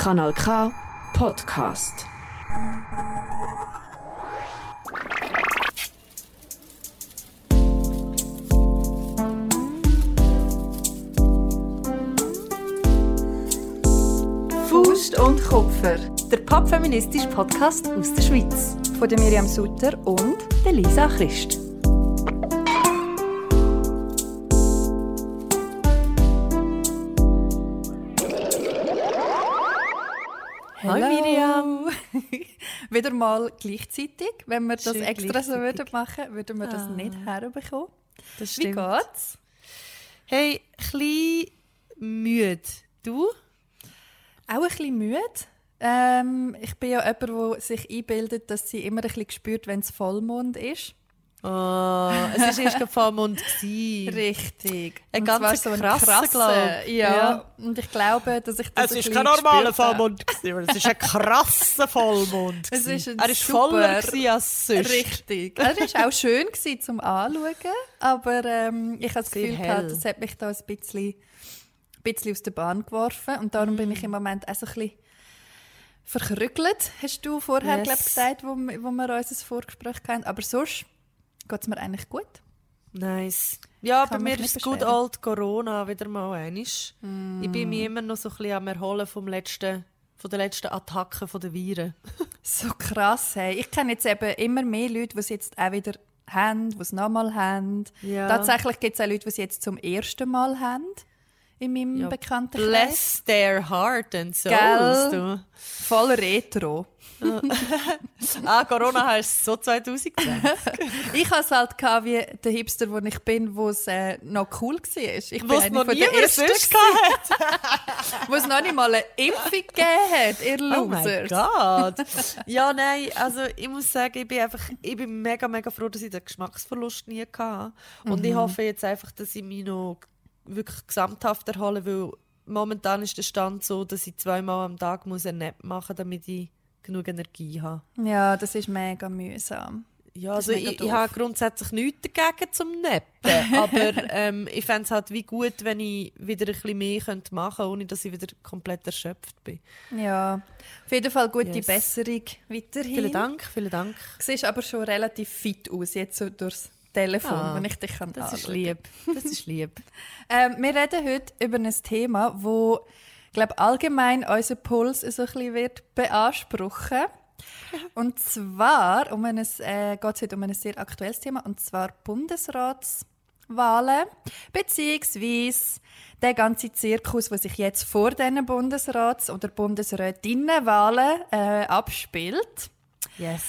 Kanal K Podcast. Faust und Kupfer, der popfeministische Podcast aus der Schweiz. Von Miriam Sutter und Lisa Christ. Wieder mal gleichzeitig. Wenn wir das Schön extra so würden machen, würden wir das Ah. nicht herbekommen. Das Wie stimmt. geht's? Hey, klein müde. Du? Auch ein bisschen müde. Ähm, ich bin ja jemand, der sich einbildet, dass sie immer ein bisschen spürt, wenn es Vollmond ist. Oh, es war erst gewesen. Richtig. Ein ganz zwar krasser, glaub. Ja. Ja. Und ich glaube, dass ich das Es bisschen kein normaler. Vollmond, gewesen, es ist ein krasser Vollmond. Es ist ein er war super- voller als sonst. Richtig. Er war auch schön gewesen zum Anschauen, aber ähm, ich habe das Sehr Gefühl, gehabt, das hat mich da ein bisschen, ein bisschen aus der Bahn geworfen und darum bin Mm. ich im Moment auch so ein bisschen verkrügelt, hast du vorher Yes. glaub, gesagt, wo, wir- wo wir unser Vorgespräch hatten. Aber sonst geht es mir eigentlich gut. Nice. Ja, bei mir ist good beschweren. old Corona wieder mal einisch. Ich bin mich immer noch so ein bisschen am Erholen vom letzten, von der letzten Attacke von der Viren. So krass, hey. Ich kenne jetzt eben immer mehr Leute, die es jetzt auch wieder haben, die es nochmal haben. Ja. Tatsächlich gibt es auch Leute, die es jetzt zum ersten Mal haben in meinem Ja, Bekanntenkreis. Bless their heart and souls, Gell? du. Voll retro. Ah, Corona heißt so 2020. Ich hatte es halt wie der Hipster, wo ich bin, wo es äh, noch cool war. Ich Wo es noch von der niemand ersten, wo es noch nicht mal eine Impfung gegeben hat, ihr Oh mein Losers. Gott. Ja, nein, also ich muss sagen, ich bin einfach, ich bin mega, mega froh, dass ich den Geschmacksverlust nie hatte. Und Mhm. ich hoffe jetzt einfach, dass ich mich noch wirklich gesamthaft erhole, weil momentan ist der Stand so, dass ich zweimal am Tag muss eine Nap machen muss, damit ich genug Energie habe. ja, das ist mega mühsam. Ja, Das also ich, ich habe grundsätzlich nichts dagegen zum Nappen, aber ähm, ich fände es halt wie gut, wenn ich wieder ein bisschen mehr könnte machen könnte, ohne dass ich wieder komplett erschöpft bin. Ja, auf jeden Fall gute Yes. Besserung weiterhin. Vielen Dank, vielen Dank. Du siehst aber schon relativ fit aus, jetzt so durchs Telefon, Ah, wenn ich dich kann Das ist anschauen. lieb. Das ist lieb. Ähm, wir reden heute über ein Thema, wo glaube allgemein unseren Puls so ein bisschen wird beanspruchen. Und zwar um ein, äh, geht es heute um ein sehr aktuelles Thema, und zwar Bundesratswahlen, beziehungsweise der ganze Zirkus, der sich jetzt vor diesen Bundesrats- oder Bundesrätinnenwahlen äh, abspielt. Yes.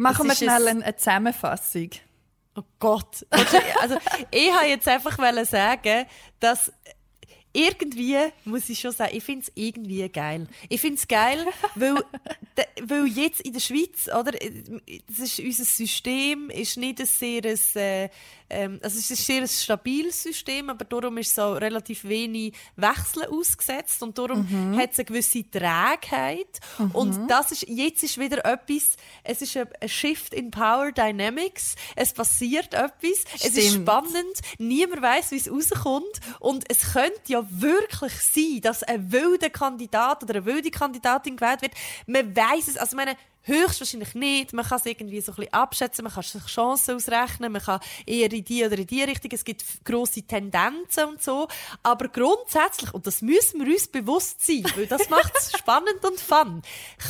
Machen wir schnell ein- eine, Zusammenfassung. Oh Gott. Also, ich wollte jetzt einfach sagen, dass irgendwie, muss ich schon sagen, ich finde es irgendwie geil. Ich finde es geil, weil, weil jetzt in der Schweiz, oder, das ist unser System, ist nicht ein sehr, äh, ähm, also es ist ein sehr stabiles System, aber darum ist so relativ wenig Wechsel ausgesetzt und darum hat es eine gewisse Trägheit. Und das ist, jetzt ist wieder etwas, es ist ein, Shift in Power Dynamics, es passiert etwas, es ist Stimmt. spannend, niemand weiß, wie es rauskommt. Und es könnte ja wirklich sein, dass ein wilder Kandidat oder eine wilde Kandidatin gewählt wird. Man weiß es, also meine, höchstwahrscheinlich nicht. Man kann es irgendwie so ein bisschen abschätzen, man kann sich Chancen ausrechnen, man kann eher in die oder in die Richtung, es gibt grosse Tendenzen und so, aber grundsätzlich, und das müssen wir uns bewusst sein, weil das macht es spannend und fun,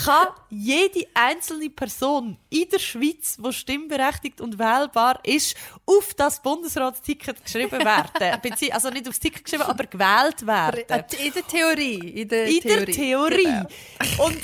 kann jede einzelne Person in der Schweiz, die stimmberechtigt und wählbar ist, auf das Bundesratsticket geschrieben werden. Also nicht aufs Ticket geschrieben, aber gewählt werden. In der Theorie. In der In Theorie. der Theorie. Genau. Und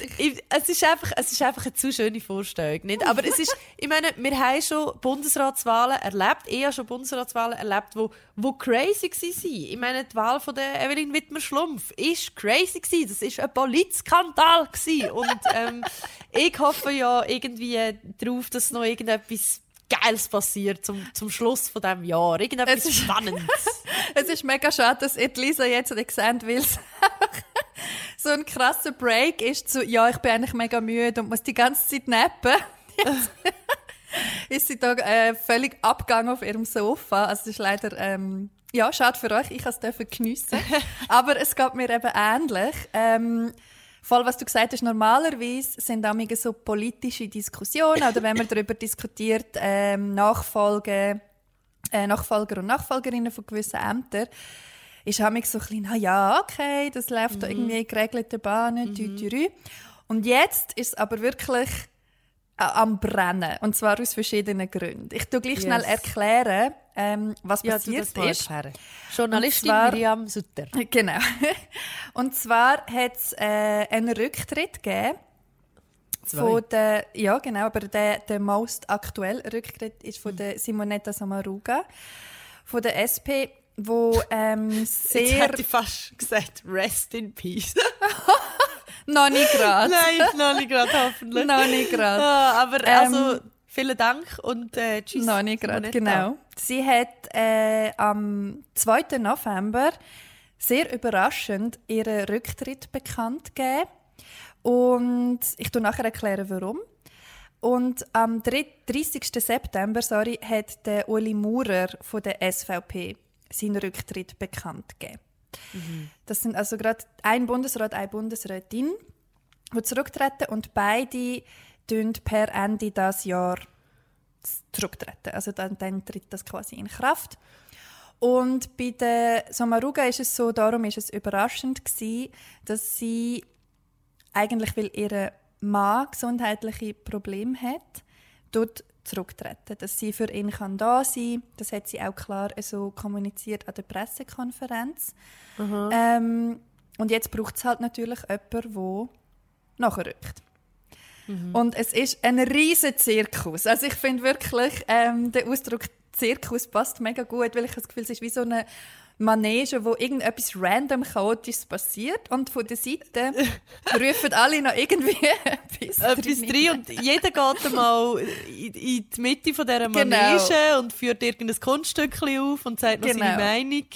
es, ist einfach, es ist einfach eine zu schöne Vorstellung. Nicht? Aber es ist, ich meine, wir haben schon Bundesratswahlen erlebt, ich habe schon Bundesratswahlen erlebt, wo, wo crazy waren. Ich meine, die Wahl von der Evelyn Wittmer-Schlumpf ist crazy gewesen. Das ist ein Politskandal gewesen. Und ähm, ich hoffe ja irgendwie darauf, dass noch irgendetwas Geiles passiert zum, zum Schluss von diesem Jahr. Irgendetwas Es ist- Spannendes. Es ist mega schade, dass ihr Lisa jetzt nicht sehen will. So ein krasser Break ist zu, ja, ich bin eigentlich mega müde und muss die ganze Zeit nappen. Ist sie da äh, völlig abgegangen auf ihrem Sofa. Also es ist leider ähm, ja, schade für euch, ich durfte es geniessen. Aber es geht mir eben ähnlich. Ähm, Voll, was du gesagt hast, normalerweise sind damals so politische Diskussionen oder wenn man darüber diskutiert, ähm, Nachfolge, äh, Nachfolger und Nachfolgerinnen von gewissen Ämtern, ist damals so ein bisschen, na ja, okay, das läuft da irgendwie in geregelten Bahnen, mhm. Und jetzt ist es aber wirklich äh, am Brennen. Und zwar aus verschiedenen Gründen. Ich tue gleich yes. schnell erklären, ähm, was ja, passiert ist. Erklären. Journalistin zwar, Miriam Sutter. Genau. Und zwar hat es äh, einen Rücktritt gegeben. Zwei. Von der, ja, genau, aber der, der most aktuelle Rücktritt ist von mhm. der Simonetta Samaruga von der SP, wo ähm, sehr... Jetzt hätte ich fast gesagt, rest in peace. noch nicht gerade. Nein, noch nicht gerade, hoffentlich. noch nicht gerade. Ah, aber ähm, also, vielen Dank und äh, tschüss. Noch nicht gerade, genau. Sie hat äh, am 2. November sehr überraschend ihren Rücktritt bekannt gegeben. Und ich tu nachher erklären, warum. Und am 30. September sorry, hat der Uli Maurer von der SVP seinen Rücktritt bekannt gegeben. Mhm. Das sind also gerade ein Bundesrat, eine Bundesrätin, die zurücktreten und beide per Ende des Jahr zurücktreten. Also dann, dann tritt das quasi in Kraft. Und bei der Samaruga ist es so, darum ist es überraschend gewesen, dass sie eigentlich, weil ihr Mann gesundheitliche Probleme hat, dort zurücktreten, dass sie für ihn kann da sein. Das hat sie auch klar so kommuniziert an der Pressekonferenz. Ähm, und jetzt braucht es halt natürlich jemanden, der nachrückt. Mhm. Und es ist ein riesen Zirkus. Also ich finde wirklich, ähm, der Ausdruck Zirkus passt mega gut, weil ich das Gefühl, es ist wie so eine Manege, wo irgendetwas random chaotisches passiert und von der Seite rufen alle noch irgendwie etwas, etwas drin und jeder geht mal in, in die Mitte von dieser genau. Manege genau. und führt irgendein Kunststück auf und sagt noch genau. seine Meinung.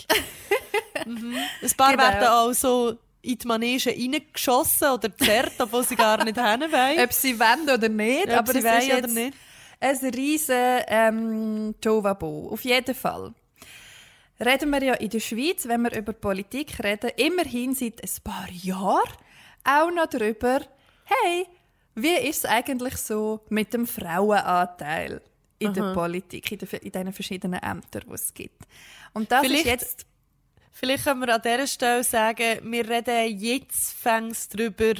mhm. Ein paar genau. werden auch so in die Manege reingeschossen oder zerrt, obwohl sie gar nicht hin wollen. Ob sie wollen oder nicht, Ob aber sie es ist jetzt oder nicht. ein riesen ähm, Tovabo. Auf jeden Fall. Reden wir ja in der Schweiz, wenn wir über Politik reden, immerhin seit ein paar Jahren auch noch darüber, hey, wie ist es eigentlich so mit dem Frauenanteil in Aha. der Politik, in, der, in diesen verschiedenen Ämtern, die es gibt. Und das Vielleicht ist jetzt Vielleicht können wir an dieser Stelle sagen, wir reden jetzt fängst darüber,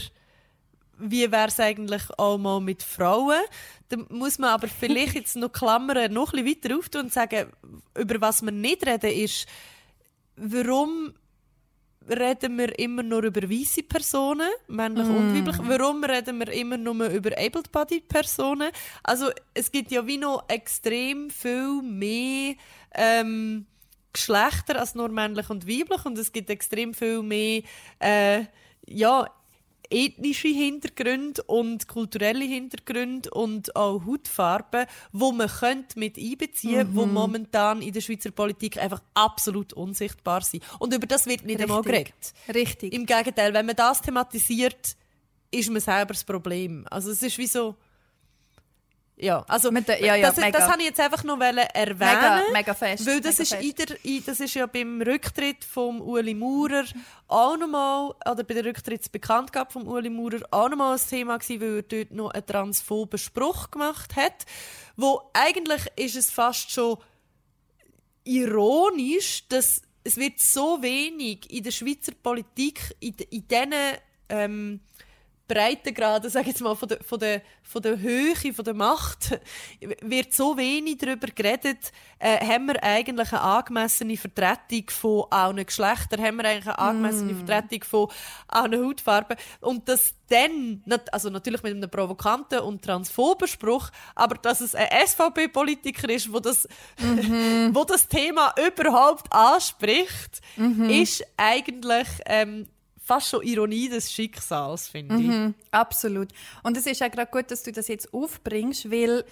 wie wäre es eigentlich auch mal mit Frauen. Da muss man aber vielleicht jetzt noch Klammern noch ein bisschen weiter auftun und sagen, über was wir nicht reden, ist, warum reden wir immer nur über weiße Personen, männlich mm. und weiblich? Warum reden wir immer nur über able-bodied Personen? Also es gibt ja wie noch extrem viel mehr ähm, Geschlechter als nur männlich und weiblich und es gibt extrem viel mehr äh, ja, ethnische Hintergründe und kulturelle Hintergründe und auch Hautfarben, wo man könnte mit einbeziehen, mhm. wo momentan in der Schweizer Politik einfach absolut unsichtbar sind. Und über das wird nicht Richtig. einmal geredet. Richtig. Im Gegenteil, wenn man das thematisiert, ist man selber das Problem. Also es ist wie so ja, also Mit der, ja, ja, das, das habe ich jetzt einfach noch erwähnen. Mega, mega fest. Weil das, ist, fest. Der, das ist ja beim Rücktritt von Uli Maurer auch nochmal, oder bei der Rücktrittsbekanntgabe von Uli Maurer auch nochmal ein Thema gewesen, weil er dort noch einen transphoben Spruch gemacht hat, wo eigentlich ist es fast schon ironisch, dass es wird so wenig in der Schweizer Politik, in, in diesen ähm, Breitengrade, sage jetzt mal, von der, von, der, von der Höhe, von der Macht, wird so wenig darüber geredet, äh, haben wir eigentlich eine angemessene Vertretung von allen Geschlechtern, haben wir eigentlich eine angemessene mm. Vertretung von allen Hautfarben. Und dass dann, also natürlich mit einem provokanten und transphoben Spruch, aber dass es ein SVP-Politiker ist, wo das, mm wo das Thema überhaupt anspricht, mm ist eigentlich ähm, fast schon Ironie des Schicksals, finde ich. Mhm, absolut. Und es ist auch gerade gut, dass du das jetzt aufbringst, weil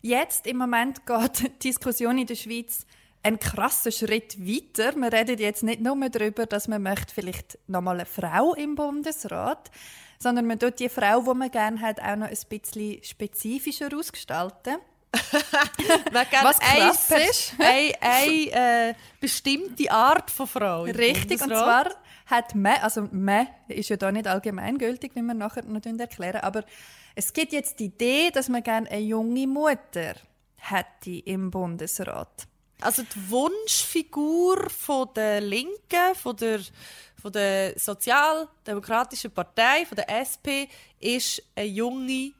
jetzt im Moment geht die Diskussion in der Schweiz einen krassen Schritt weiter. Wir reden jetzt nicht nur darüber, dass man möchte vielleicht nochmal eine Frau im Bundesrat, sondern man tut die Frau, die man gerne hat, auch noch ein bisschen spezifischer ausgestalten. Man Was krass ist. Eine, eine äh, bestimmte Art von Frau. Richtig, und zwar hat man, also man ist ja da nicht allgemeingültig, wie wir nachher noch erklären, aber es gibt jetzt die Idee, dass man gerne eine junge Mutter hätte im Bundesrat. Also die Wunschfigur von der Linken, von der, von der Sozialdemokratischen Partei, von der SP, ist eine junge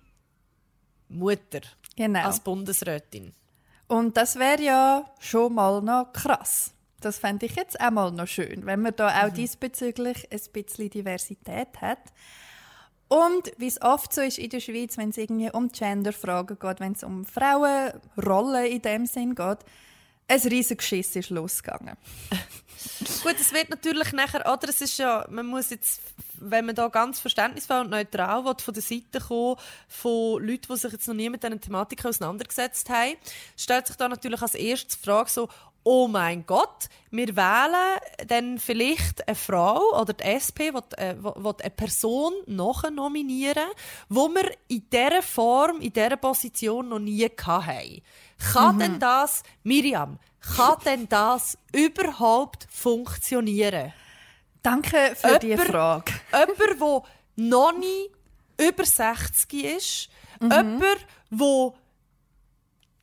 Mutter Genau. als Bundesrätin. Und das wäre ja schon mal noch krass. Das fände ich jetzt auch mal noch schön, wenn man da auch diesbezüglich ein bisschen Diversität hat. Und wie es oft so ist in der Schweiz, wenn es irgendwie um Genderfragen geht, wenn es um Frauenrollen in dem Sinn geht, ein riesiges Geschiss ist losgegangen. Gut, es wird natürlich nachher, oder es ist ja, man muss jetzt, wenn man da ganz verständnisvoll und neutral will, von der Seite kommen, von Leuten, die sich jetzt noch nie mit diesen Thematiken auseinandergesetzt haben, stellt sich da natürlich als erstes die Frage so, oh mein Gott, wir wählen dann vielleicht eine Frau oder die SP will, äh, will will eine Person nominieren, wo wir in dieser Form, in dieser Position noch nie hatten. Kann denn das, Miriam, kann denn das überhaupt funktionieren? Danke für die Jemand- Frage. Jemand, der noch nie über 60 ist, jemand, der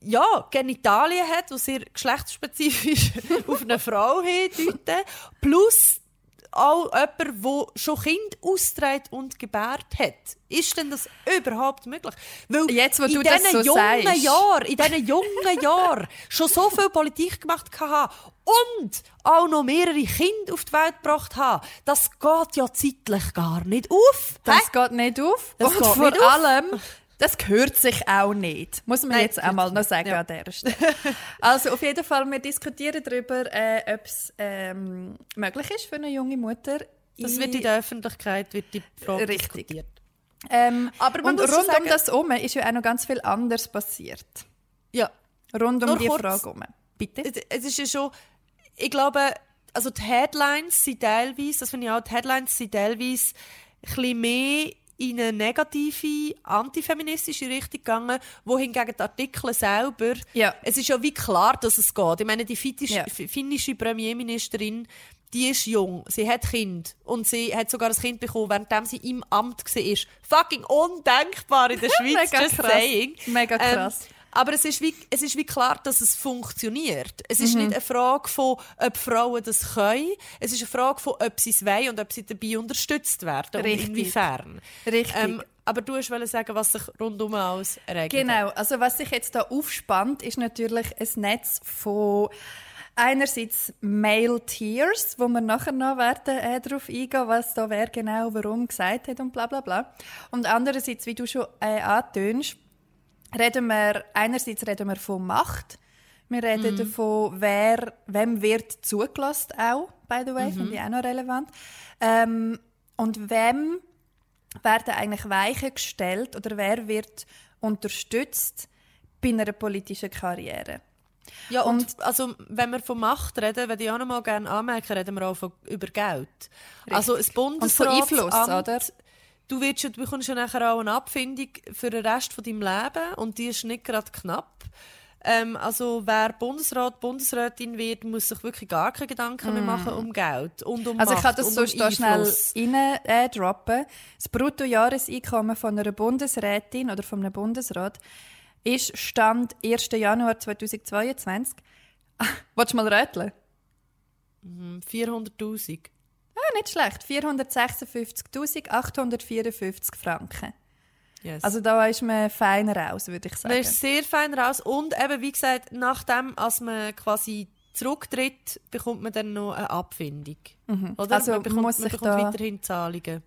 ja, Genitalien hat, die sehr geschlechtsspezifisch auf eine Frau hindeuten, plus auch jemand, der schon Kind austrägt und gebärt hat. Ist denn das überhaupt möglich? Weil Jetzt, wo in du das diesen so jungen sagst. Jahren, in diesen jungen Jahren schon so viel Politik gemacht hatte und auch noch mehrere Kinder auf die Welt gebracht habe, das geht ja zeitlich gar nicht auf. Das Hä? geht nicht auf. Das und geht vor nicht auf. Das gehört sich auch nicht. Muss man Nein, jetzt auch mal noch sagen Ja. an dieser Stelle. also auf jeden Fall, wir diskutieren darüber, äh, ob es ähm, möglich ist für eine junge Mutter. Das wird in der Öffentlichkeit wird die Frage Richtig. diskutiert. ähm, Aber man und muss rund sagen- um das herum ist ja auch noch ganz viel anderes passiert. Ja. Rund um Nur die kurz. Frage herum. Bitte? Es, es ist ja schon, ich glaube, also die Headlines sind teilweise, das finde ich auch, die Headlines sind teilweise ein bisschen mehr in eine negative, antifeministische Richtung gegangen, wohingegen die Artikel selber, Ja. es ist ja wie klar, dass es geht. Ich meine, die finnisch, Ja. finnische Premierministerin, die ist jung, sie hat Kind und sie hat sogar ein Kind bekommen, während sie im Amt war. Fucking undenkbar in der Schweiz, Mega just krass. saying. Mega krass. Ähm, aber es ist, wie, es ist wie klar, dass es funktioniert. Es ist Mhm. nicht eine Frage von, ob Frauen das können. Es ist eine Frage von, ob sie es wollen und ob sie dabei unterstützt werden. Richtig. Und inwiefern. Richtig. Ähm, aber du wolltest sagen, was sich rundum alles ereignet Genau, also was sich jetzt da aufspannt, ist natürlich ein Netz von einerseits Male Tears, wo wir nachher noch werden äh, darauf eingehen, was da wer genau warum gesagt hat und bla bla bla. Und andererseits, wie du schon äh, antönst, reden wir einerseits reden wir von Macht. Wir reden davon, wer, wem wird zugelassen auch, by the way, finde ich auch noch relevant. Ähm, und wem werden eigentlich Weichen gestellt oder wer wird unterstützt bei einer politischen Karriere? Ja, und, also, wenn wir von Macht reden, würde ich auch noch mal gerne anmerken, reden wir auch von, über Geld. Also, das Bundesrat, Einfluss, oder? Du, wirst, du bekommst ja nachher auch eine Abfindung für den Rest von deinem Leben und die ist nicht gerade knapp. Ähm, also wer Bundesrat, Bundesrätin wird, muss sich wirklich gar keine Gedanken mehr machen um Geld und um Also ich kann das sonst um schnell rein äh, droppen. Das Bruttojahreseinkommen von einer Bundesrätin oder von einem Bundesrat ist Stand 1. Januar 2022. Willst du mal rätseln? 400'000. Ah, nicht schlecht. 456.854 Franken. Yes. Also da ist man feiner aus, würde ich sagen. Man ist sehr fein raus und eben, wie gesagt, nachdem, als man quasi zurücktritt, bekommt man dann noch eine Abfindung. Oder? Also man bekommt, muss man sich bekommt da- weiterhin Zahlungen.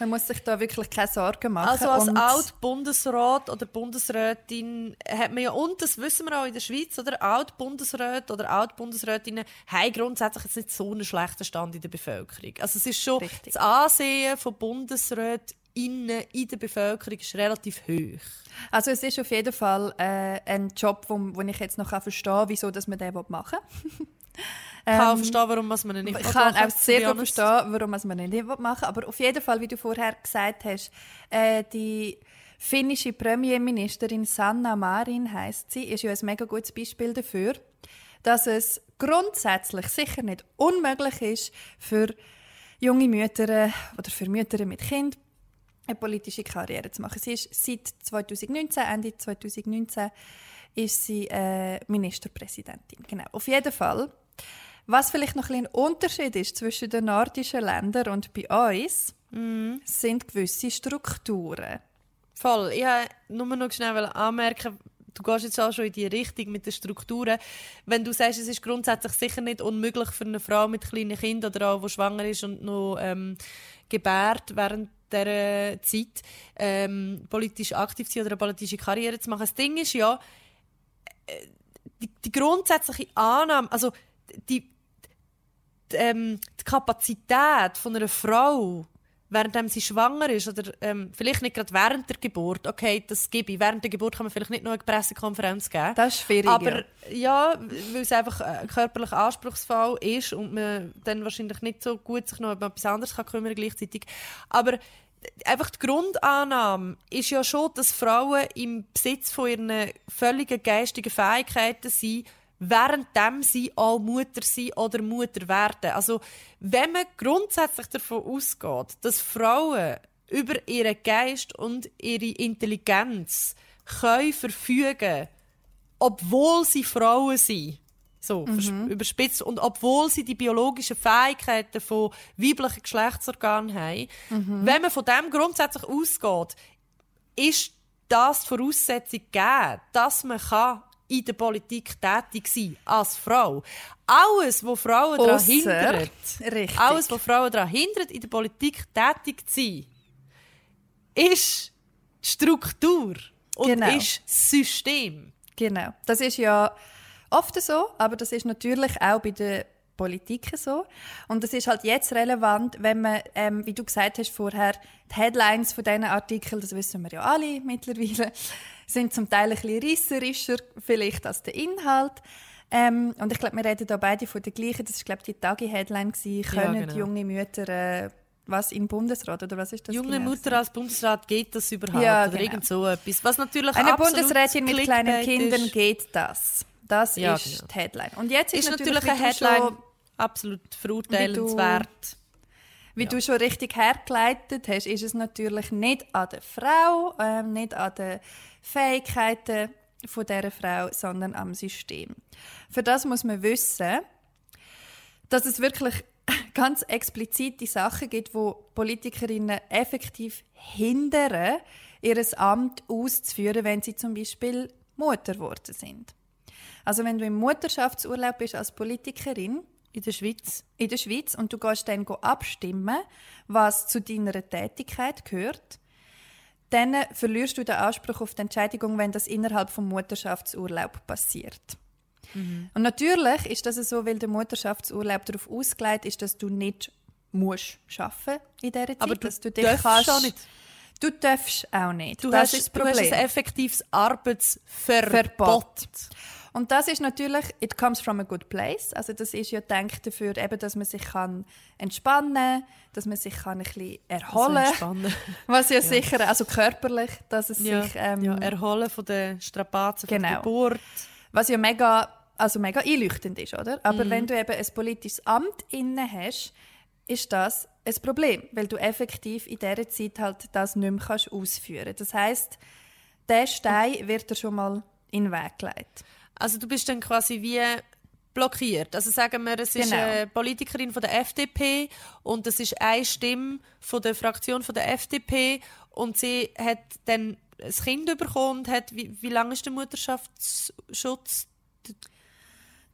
Man muss sich da wirklich keine Sorgen machen. Also als und Alt-Bundesrat oder Bundesrätin hat man ja, und das wissen wir auch in der Schweiz, oder Alt-Bundesräte oder Alt-Bundesrätinnen haben grundsätzlich jetzt nicht so einen schlechten Stand in der Bevölkerung. Also es ist schon, Richtig. das Ansehen von Bundesrätinnen in der Bevölkerung ist relativ hoch. Also es ist auf jeden Fall äh, ein Job, wo, wo ich jetzt noch verstehen kann, wieso dass man den machen will. Ich kann auch verstehen, warum man ihn nicht Ich machen kann will, auch sehr gut verstehen, warum man es nicht machen will. Aber auf jeden Fall, wie du vorher gesagt hast, äh, die finnische Premierministerin Sanna Marin heißt sie, ist ja ein mega gutes Beispiel dafür, dass es grundsätzlich sicher nicht unmöglich ist für junge Mütter oder für Mütter mit Kind eine politische Karriere zu machen. Sie ist seit 2019, Ende 2019, ist sie äh, Ministerpräsidentin. Genau. Auf jeden Fall. Was vielleicht noch ein, ein Unterschied ist zwischen den nordischen Ländern und bei uns, mm. sind gewisse Strukturen. Voll. Ich wollte nur noch schnell anmerken, du gehst jetzt auch schon in die Richtung mit den Strukturen. Wenn du sagst, es ist grundsätzlich sicher nicht unmöglich für eine Frau mit kleinen Kindern oder auch, die schwanger ist und noch ähm, gebärt während dieser Zeit, ähm, politisch aktiv zu sein oder eine politische Karriere zu machen. Das Ding ist ja, äh, die, die grundsätzliche Annahme, also die, die, ähm, die Kapazität von einer Frau, während sie schwanger ist oder ähm, vielleicht nicht gerade während der Geburt, okay, das gebe ich. Während der Geburt kann man vielleicht nicht noch eine Pressekonferenz geben. Das ist schwierig. Aber ja, weil es einfach ein körperlich anspruchsvoll ist und man dann wahrscheinlich nicht so gut sich noch um etwas anderes kann kümmern gleichzeitig. Aber einfach die Grundannahme ist ja schon, dass Frauen im Besitz von ihren völligen geistigen Fähigkeiten sind, währenddem sie auch Mutter sind oder Mutter werden. Also, wenn man grundsätzlich davon ausgeht, dass Frauen über ihren Geist und ihre Intelligenz können verfügen obwohl sie Frauen sind, so mhm. überspitzt, und obwohl sie die biologischen Fähigkeiten von weiblichen Geschlechtsorganen haben, mhm. wenn man von dem grundsätzlich ausgeht, ist das die Voraussetzung gegeben, dass man kann in der Politik tätig sein als Frau. Alles, was Frauen daran hindert, richtig. alles, was Frauen daran hindert, in der Politik tätig zu sein, ist Struktur und genau. ist System. Genau. Das ist ja oft so, aber das ist natürlich auch bei der Politik so. Und das ist halt jetzt relevant, wenn man, ähm, wie du gesagt hast vorher, die Headlines von diesen Artikeln, das wissen wir ja alle mittlerweile, sind zum Teil ein bisschen reisserischer vielleicht als der Inhalt. Ähm, und ich glaube, wir reden da beide von der gleichen. Das war, glaube die Tagi-Headline. Können ja, genau. junge Mütter äh, was im Bundesrat oder was ist das? Junge genau? Mutter als Bundesrat geht das überhaupt ja, oder genau. irgend so etwas? Was natürlich Eine Bundesrätin mit kleinen Kindern ist. geht das. Das ja, ist genau. die Headline. Und jetzt ist, ist natürlich, natürlich eine Headline schon, absolut verurteilenswert. Wie, du, wie ja. du schon richtig hergeleitet hast, ist es natürlich nicht an der Frau, äh, nicht an den Fähigkeiten von dieser Frau, sondern am System. Für das muss man wissen, dass es wirklich ganz explizite Sachen gibt, wo Politikerinnen effektiv hindern, ihr Amt auszuführen, wenn sie zum Beispiel Mutter geworden sind. Also wenn du im Mutterschaftsurlaub bist als Politikerin in der Schweiz, in der Schweiz und du gehst dann abstimmen, was zu deiner Tätigkeit gehört, dann verlierst du den Anspruch auf die Entschädigung, wenn das innerhalb vom Mutterschaftsurlaub passiert. Mhm. Und natürlich ist das so, weil der Mutterschaftsurlaub darauf ausgelegt ist, dass du nicht musst arbeiten in dieser Zeit. Aber du, dass du dich kannst, auch nicht. Du darfst auch nicht. Du, das hast, ist das Problem. du hast ein effektives Arbeitsverbot. Verbot. Und das ist natürlich, it comes from a good place. Also das ist ja gedacht dafür, eben, dass man sich kann entspannen kann, dass man sich kann ein bisschen erholen also Was ja, ja, sicher, also körperlich, dass es ja, sich... Ähm, ja, erholen von den Strapazen genau. von der genau. Geburt. Was ja mega, also mega einleuchtend ist, oder? Aber mhm. wenn du eben ein politisches Amt inne hast, ist das ein Problem, weil du effektiv in dieser Zeit halt das nicht mehr ausführen kannst. Das heisst, der Stein wird dir schon mal in den Weg gelegt. Also du bist dann quasi wie blockiert. Also sagen wir, es genau. ist eine Politikerin von der FDP und es ist eine Stimme von der Fraktion von der FDP und sie hat dann ein Kind bekommen und hat, wie, wie lange ist der Mutterschaftsschutz?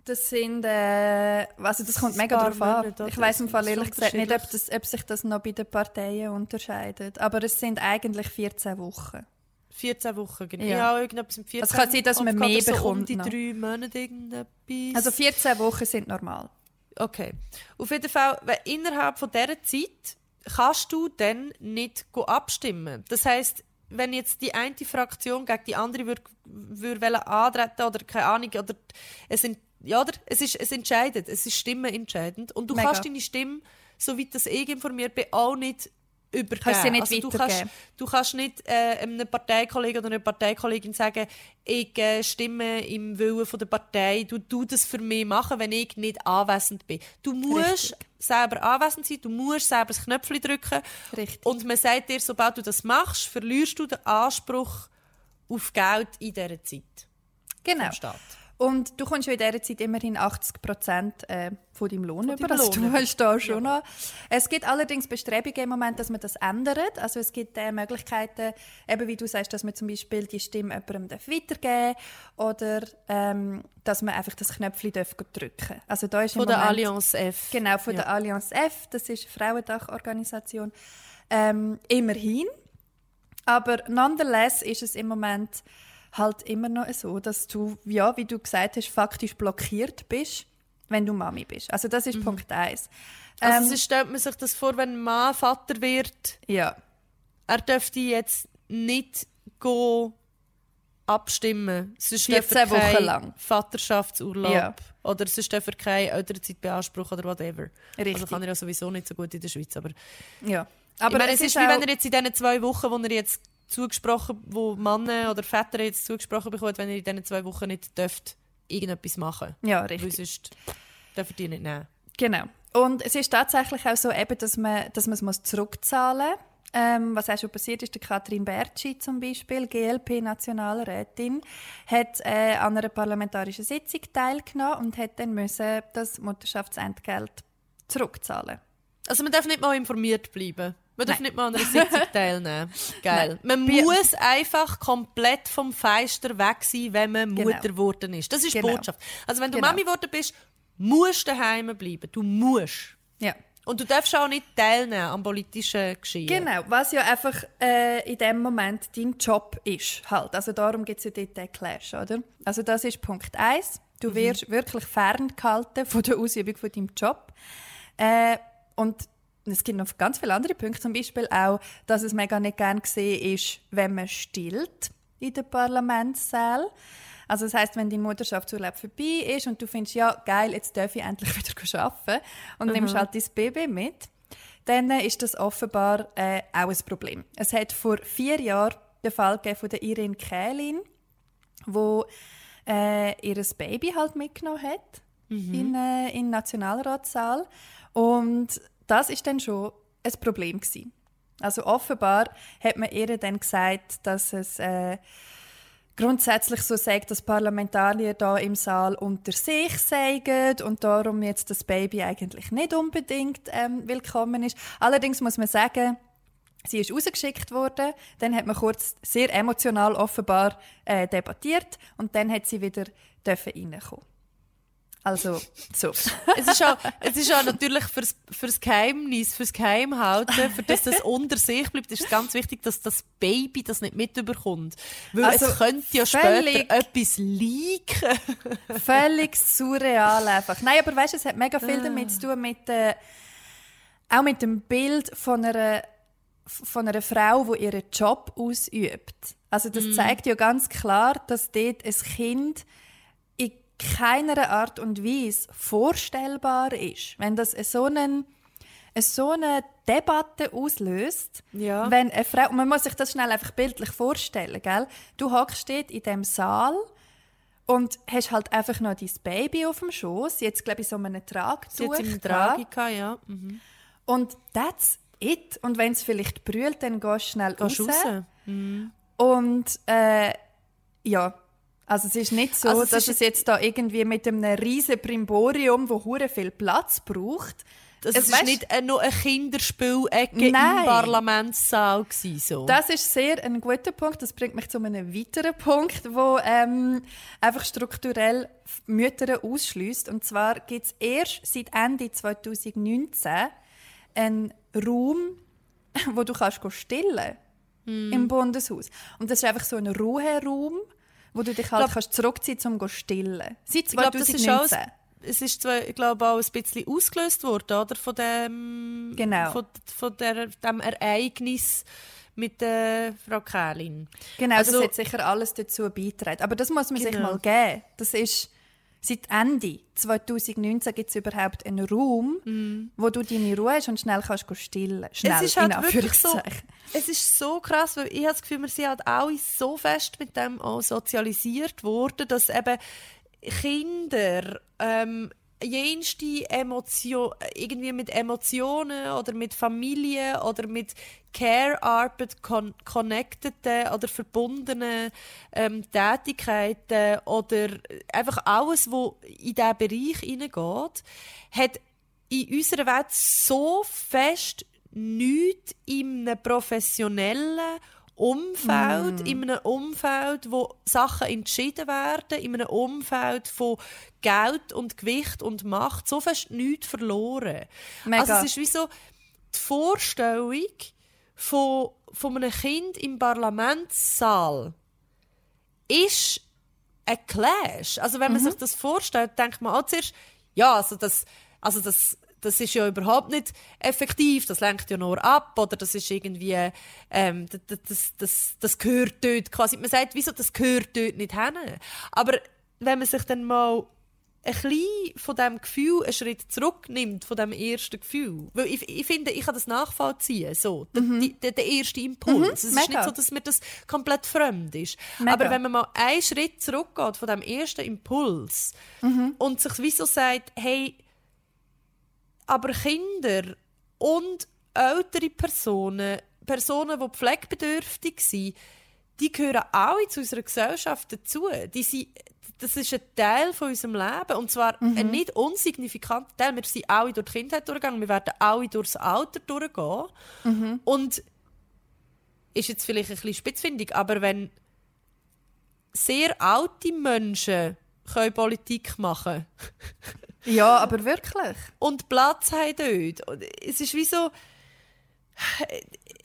Das sind, äh, also das kommt mega darauf an. Ich weiß im Fall ehrlich gesagt nicht, ob, das, ob sich das noch bei den Parteien unterscheidet. Aber es sind eigentlich 14 Wochen. 14 Wochen, genau. Ja, ja irgendetwas mit 14 Es kann sein, dass man mehr so bekommt. Um die drei Monate irgendetwas. Also 14 Wochen sind normal. Okay. Auf jeden Fall, innerhalb von dieser Zeit kannst du dann nicht abstimmen. Das heisst, wenn jetzt die eine Fraktion gegen die andere würde, würde antreten oder keine Ahnung, oder es, sind, ja, oder es, ist, es entscheidet, es ist stimmenentscheidend und du Mega. kannst deine Stimme, soweit das ich informiert bin, auch nicht übergeben. Kannst sie nicht also, du, kannst, du kannst nicht äh, einem Parteikollegen oder einer Parteikollegin sagen, ich äh, stimme im Willen von der Partei, du du das für mich machen, wenn ich nicht anwesend bin. Du musst Richtig. selber anwesend sein, du musst selber das Knöpfchen drücken. Richtig. Und man sagt dir, sobald du das machst, verlierst du den Anspruch auf Geld in dieser Zeit Genau. Und du kommst ja in dieser Zeit immerhin 80 Prozent äh, von deinem Lohn über. deinem Also Lohn du hast da schon noch. Es gibt allerdings Bestrebungen im Moment, dass man das ändert. Also es gibt äh, Möglichkeiten, eben wie du sagst, dass man zum Beispiel die Stimme jemandem darf weitergeben oder ähm, dass man einfach das Knöpfchen darf drücken Also da ist Von der Moment, Allianz F. Genau, von Ja. der Allianz F, das ist eine Frauendachorganisation. Ähm, immerhin. Aber nonetheless ist es im Moment halt immer noch so, dass du, ja, wie du gesagt hast, faktisch blockiert bist, wenn du Mami bist. Also das ist Punkt eins. Also Ähm, so stellt man sich das vor, wenn ein Mann Vater wird, ja, er dürfte jetzt nicht go abstimmen. Sonst 14 darf er Wochen lang. Vaterschaftsurlaub. Ja. Oder sonst darf er Elternzeit beanspruchen oder whatever. Richtig. Also kann er ja sowieso nicht so gut in der Schweiz. Aber, ja. aber ich meine, es ist, wie auch- wenn er jetzt in diesen zwei Wochen, wo er jetzt zugesprochen, wo Männer oder Väter jetzt zugesprochen bekommen, wenn er in diesen zwei Wochen nicht dürft, irgendetwas machen. Ja, Weil richtig. sonst dürfen die nicht nehmen. Genau. Und es ist tatsächlich auch so, eben, dass man, dass man es muss zurückzahlen muss. Ähm, was auch schon passiert ist, der Katrin Bertschi zum Beispiel, GLP-Nationalrätin, hat äh, an einer parlamentarischen Sitzung teilgenommen und hat dann müssen das Mutterschaftsentgelt zurückzahlen. Also man darf nicht mal informiert bleiben. Man darf Nein. nicht mal an einer Sitzung teilnehmen. Geil. Man Bei- muss einfach komplett vom Feister weg sein, wenn man Genau. Mutter geworden ist. Das ist die Genau. Botschaft. Also wenn du Genau. Mami geworden bist, musst du daheim bleiben. Du musst. Ja. Und du darfst auch nicht teilnehmen am politischen Geschehen. Genau, was ja einfach äh, in dem Moment dein Job ist. Halt. Also darum gibt es ja dort den Clash, oder? Also das ist Punkt eins. Du wirst wirklich ferngehalten von der Ausübung von deinem Job. Äh, und es gibt noch ganz viele andere Punkte, zum Beispiel auch, dass es mega nicht gern gesehen ist, wenn man stillt in den Parlamentssaal. Also das heißt, wenn dein Mutterschaftsurlaub vorbei ist und du findest, ja geil, jetzt darf ich endlich wieder arbeiten und nimmst halt dein Baby mit, dann ist das offenbar äh, auch ein Problem. Es hat vor vier Jahren den Fall gegeben von der Irene Kählin, wo äh, ihr Baby halt mitgenommen hat in, äh, in den Nationalratssaal und das ist dann schon ein Problem gewesen. Also offenbar hat man ihr dann gesagt, dass es äh, grundsätzlich so sagt, dass Parlamentarier da im Saal unter sich sagen und darum jetzt das Baby eigentlich nicht unbedingt ähm, willkommen ist. Allerdings muss man sagen, sie ist rausgeschickt worden, dann hat man kurz sehr emotional offenbar äh, debattiert und dann hat sie wieder dürfen reinkommen. Also so. Es ist auch, es ist auch natürlich fürs, fürs Geheimnis, fürs Geheimhalten, für das das unter sich bleibt, ist es ganz wichtig, dass das Baby das nicht mitbekommt. Weil Also, es könnte ja völlig- später etwas leaken. Völlig surreal einfach. Nein, aber weißt du, es hat mega viel damit zu tun mit äh, auch mit dem Bild von einer von einer Frau, die ihren Job ausübt. Also das zeigt ja ganz klar, dass dort ein Kind in keiner Art und Weise vorstellbar ist. Wenn das so einen so eine Debatte auslöst, Ja. wenn eine Frau, man muss sich das schnell einfach bildlich vorstellen, gell? Du hockst dort in dem Saal und hast halt einfach noch dein Baby auf dem Schoß, jetzt glaube ich so einem Sie Tragtuch. hat im dran. Tragi gehabt, ja. Mhm. Und that's it. Und wenn es vielleicht brüllt, dann gehst du schnell Gehst raus. raus. Und äh, ja, also es ist nicht so, Also es dass es jetzt da irgendwie mit einem riesen Brimborium, wo hure viel Platz braucht. Das Es- war nicht äh, nur eine Kinderspielecke im Parlamentssaal. Gewesen, so. Das ist sehr ein guter Punkt. Das bringt mich zu einem weiteren Punkt, wo ähm, einfach strukturell Mütter ausschließt. Und zwar gibt es erst seit Ende 2019 einen Raum, wo du kannst stillen Hm. im Bundeshaus. Und das ist einfach so ein Ruheraum, wo du dich halt glaub- kannst zurückziehen zum go stillen. Seit ich glaube, das ist auch, 2019. es ist zwar, ich glaube, auch ein bisschen ausgelöst worden, oder? Von dem, Genau. von, von der, dem Ereignis mit der Frau Kählin. Genau, Also- das hat sicher alles dazu beitragen. Aber das muss man sich Genau. mal geben. Das ist Seit Ende 2019 gibt es überhaupt einen Raum, wo du deine Ruhe hast und schnell kannst go stillen. Schnell, es ist halt wirklich so, es ist so krass, weil ich habe das Gefühl, wir sind halt alle so fest mit dem auch sozialisiert worden, dass eben Kinder ähm, jenste Emotion, irgendwie mit Emotionen oder mit Familie oder mit Care-Arbeit con connecteden oder verbundenen ähm, Tätigkeiten oder einfach alles, was in diesen Bereich hineingeht, hat in unserer Welt so fest nichts in einem professionellen Umfeld, in einem Umfeld, wo Sachen entschieden werden, in einem Umfeld von Geld und Gewicht und Macht, so fest nichts verloren. Mega. Also es ist wie so die Vorstellung von, von einem Kind im Parlamentssaal ist ein Clash. Also wenn man sich das vorstellt, denkt man auch zuerst, ja, also das, also das, das ist ja überhaupt nicht effektiv, das lenkt ja nur ab oder das ist irgendwie, ähm, das, das, das, das gehört dort quasi, man sagt, wieso, das gehört dort nicht hin. Aber wenn man sich dann mal ein bisschen von diesem Gefühl einen Schritt zurücknimmt, von diesem ersten Gefühl. Weil ich, ich finde, ich kann das nachvollziehen, so, der, die, der, der erste Impuls. es ist Mhm. mega. nicht so, dass mir das komplett fremd ist. Mega. Aber wenn man mal einen Schritt zurückgeht von diesem ersten Impuls Mhm. und sich wie so sagt, hey, aber Kinder und ältere Personen, Personen, die pflegebedürftig sind, die gehören alle zu unserer Gesellschaft dazu. Die sind, das ist ein Teil von unserem Leben. Und zwar ein nicht unsignifikanter Teil. Wir sind alle durch die Kindheit durchgegangen, wir werden alle durchs Alter durchgehen. Und ist jetzt vielleicht ein bisschen spitzfindig, aber wenn sehr alte Menschen können Politik machen Ja, aber wirklich. und Platz haben dort. Und es ist wie so.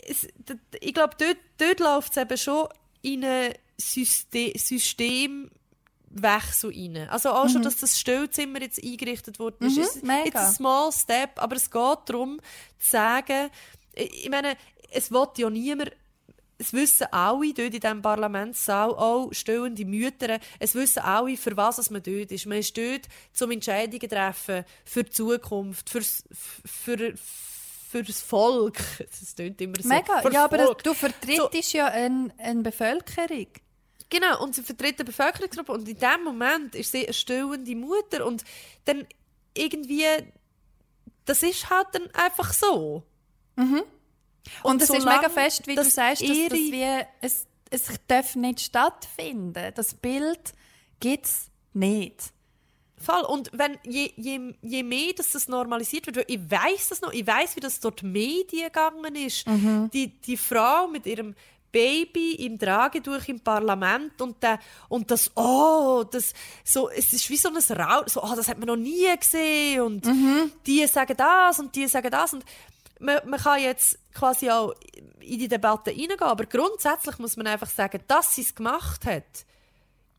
Es, ich glaube, dort, dort läuft es eben schon in einen System, Systemwechsel rein. Also auch schon, dass das Stellzimmer jetzt eingerichtet worden ist. Mhm, Es- mega. It's a small step, aber es geht darum, zu sagen, ich meine, es will ja niemand es wissen alle dort in diesem Parlamentssaal, auch stillende Mütter, es wissen alle, für was es man dort ist. Man ist dort, um Entscheidungen zu treffen für die Zukunft, fürs, für, für das Volk. Das klingt immer so. Mega. Für Ja, aber das, du vertrittst ja eine, eine Bevölkerung. Genau, und sie vertritt eine Bevölkerungsgruppe und in dem Moment ist sie eine stillende Mutter und dann irgendwie, das ist halt dann einfach so. Und, es ist mega fest, wie du sagst, dass das wie, es, es darf nicht stattfinden. Das Bild gibt es nicht. Voll. Und wenn, je, je, je mehr dass das normalisiert wird, weil ich weiß das noch, ich weiß, wie das dort die Medien gegangen ist. Die, die Frau mit ihrem Baby im Tragetuch im Parlament und, der, und das, oh, das, so, es ist wie so ein Rau, so, oh, das hat man noch nie gesehen und die sagen das und die sagen das und man, man kann jetzt quasi auch in die Debatte reingehen, aber grundsätzlich muss man einfach sagen, dass sie es gemacht hat,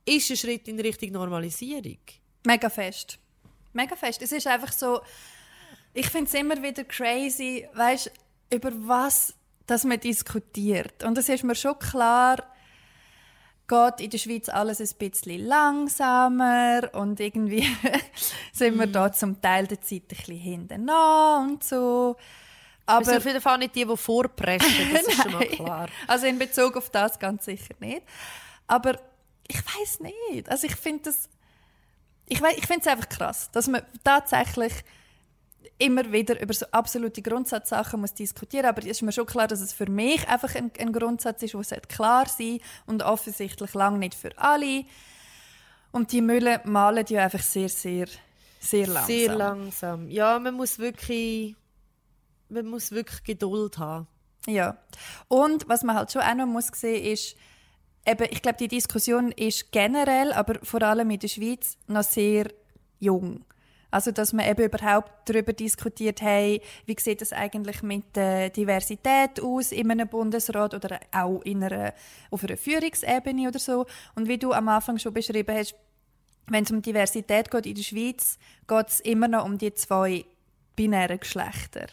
ist ein Schritt in Richtung Normalisierung. Mega fest. Mega fest. Es ist einfach so, ich finde es immer wieder crazy, weißt über was dass man diskutiert. Und es ist mir schon klar, geht in der Schweiz alles ein bisschen langsamer und irgendwie sind wir da zum Teil der Zeit ein bisschen hinten und so. Wir sind Aber auf jeden Fall nicht die, die vorpreschen, das ist schon mal klar. also in Bezug auf das ganz sicher nicht. Aber ich weiß nicht. Also ich finde das, ich, ich finde es einfach krass, dass man tatsächlich immer wieder über so absolute Grundsatzsachen muss diskutieren. Aber es ist mir schon klar, dass es für mich einfach ein, ein Grundsatz ist, der klar sein und offensichtlich lang nicht für alle. Und die Mülle malen ja einfach sehr, sehr, sehr langsam. Sehr langsam. Ja, man muss wirklich, man muss wirklich Geduld haben. Ja. Und was man halt schon auch noch muss sehen, ist, eben, ich glaube, die Diskussion ist generell, aber vor allem in der Schweiz noch sehr jung. Also, dass man eben überhaupt darüber diskutiert, hey, wie sieht es eigentlich mit der Diversität aus in einem Bundesrat oder auch in einer, auf einer Führungsebene oder so. Und wie du am Anfang schon beschrieben hast, wenn es um Diversität geht in der Schweiz, geht es immer noch um die zwei binären Geschlechter.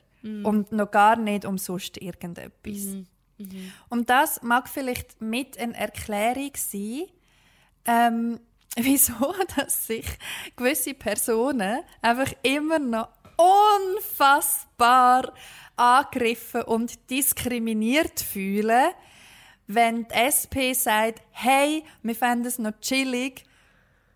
Und noch gar nicht um sonst irgendetwas. Und das mag vielleicht mit einer Erklärung sein, ähm, wieso dass sich gewisse Personen einfach immer noch unfassbar angegriffen und diskriminiert fühlen, wenn die SP sagt, hey, wir fänden es noch chillig,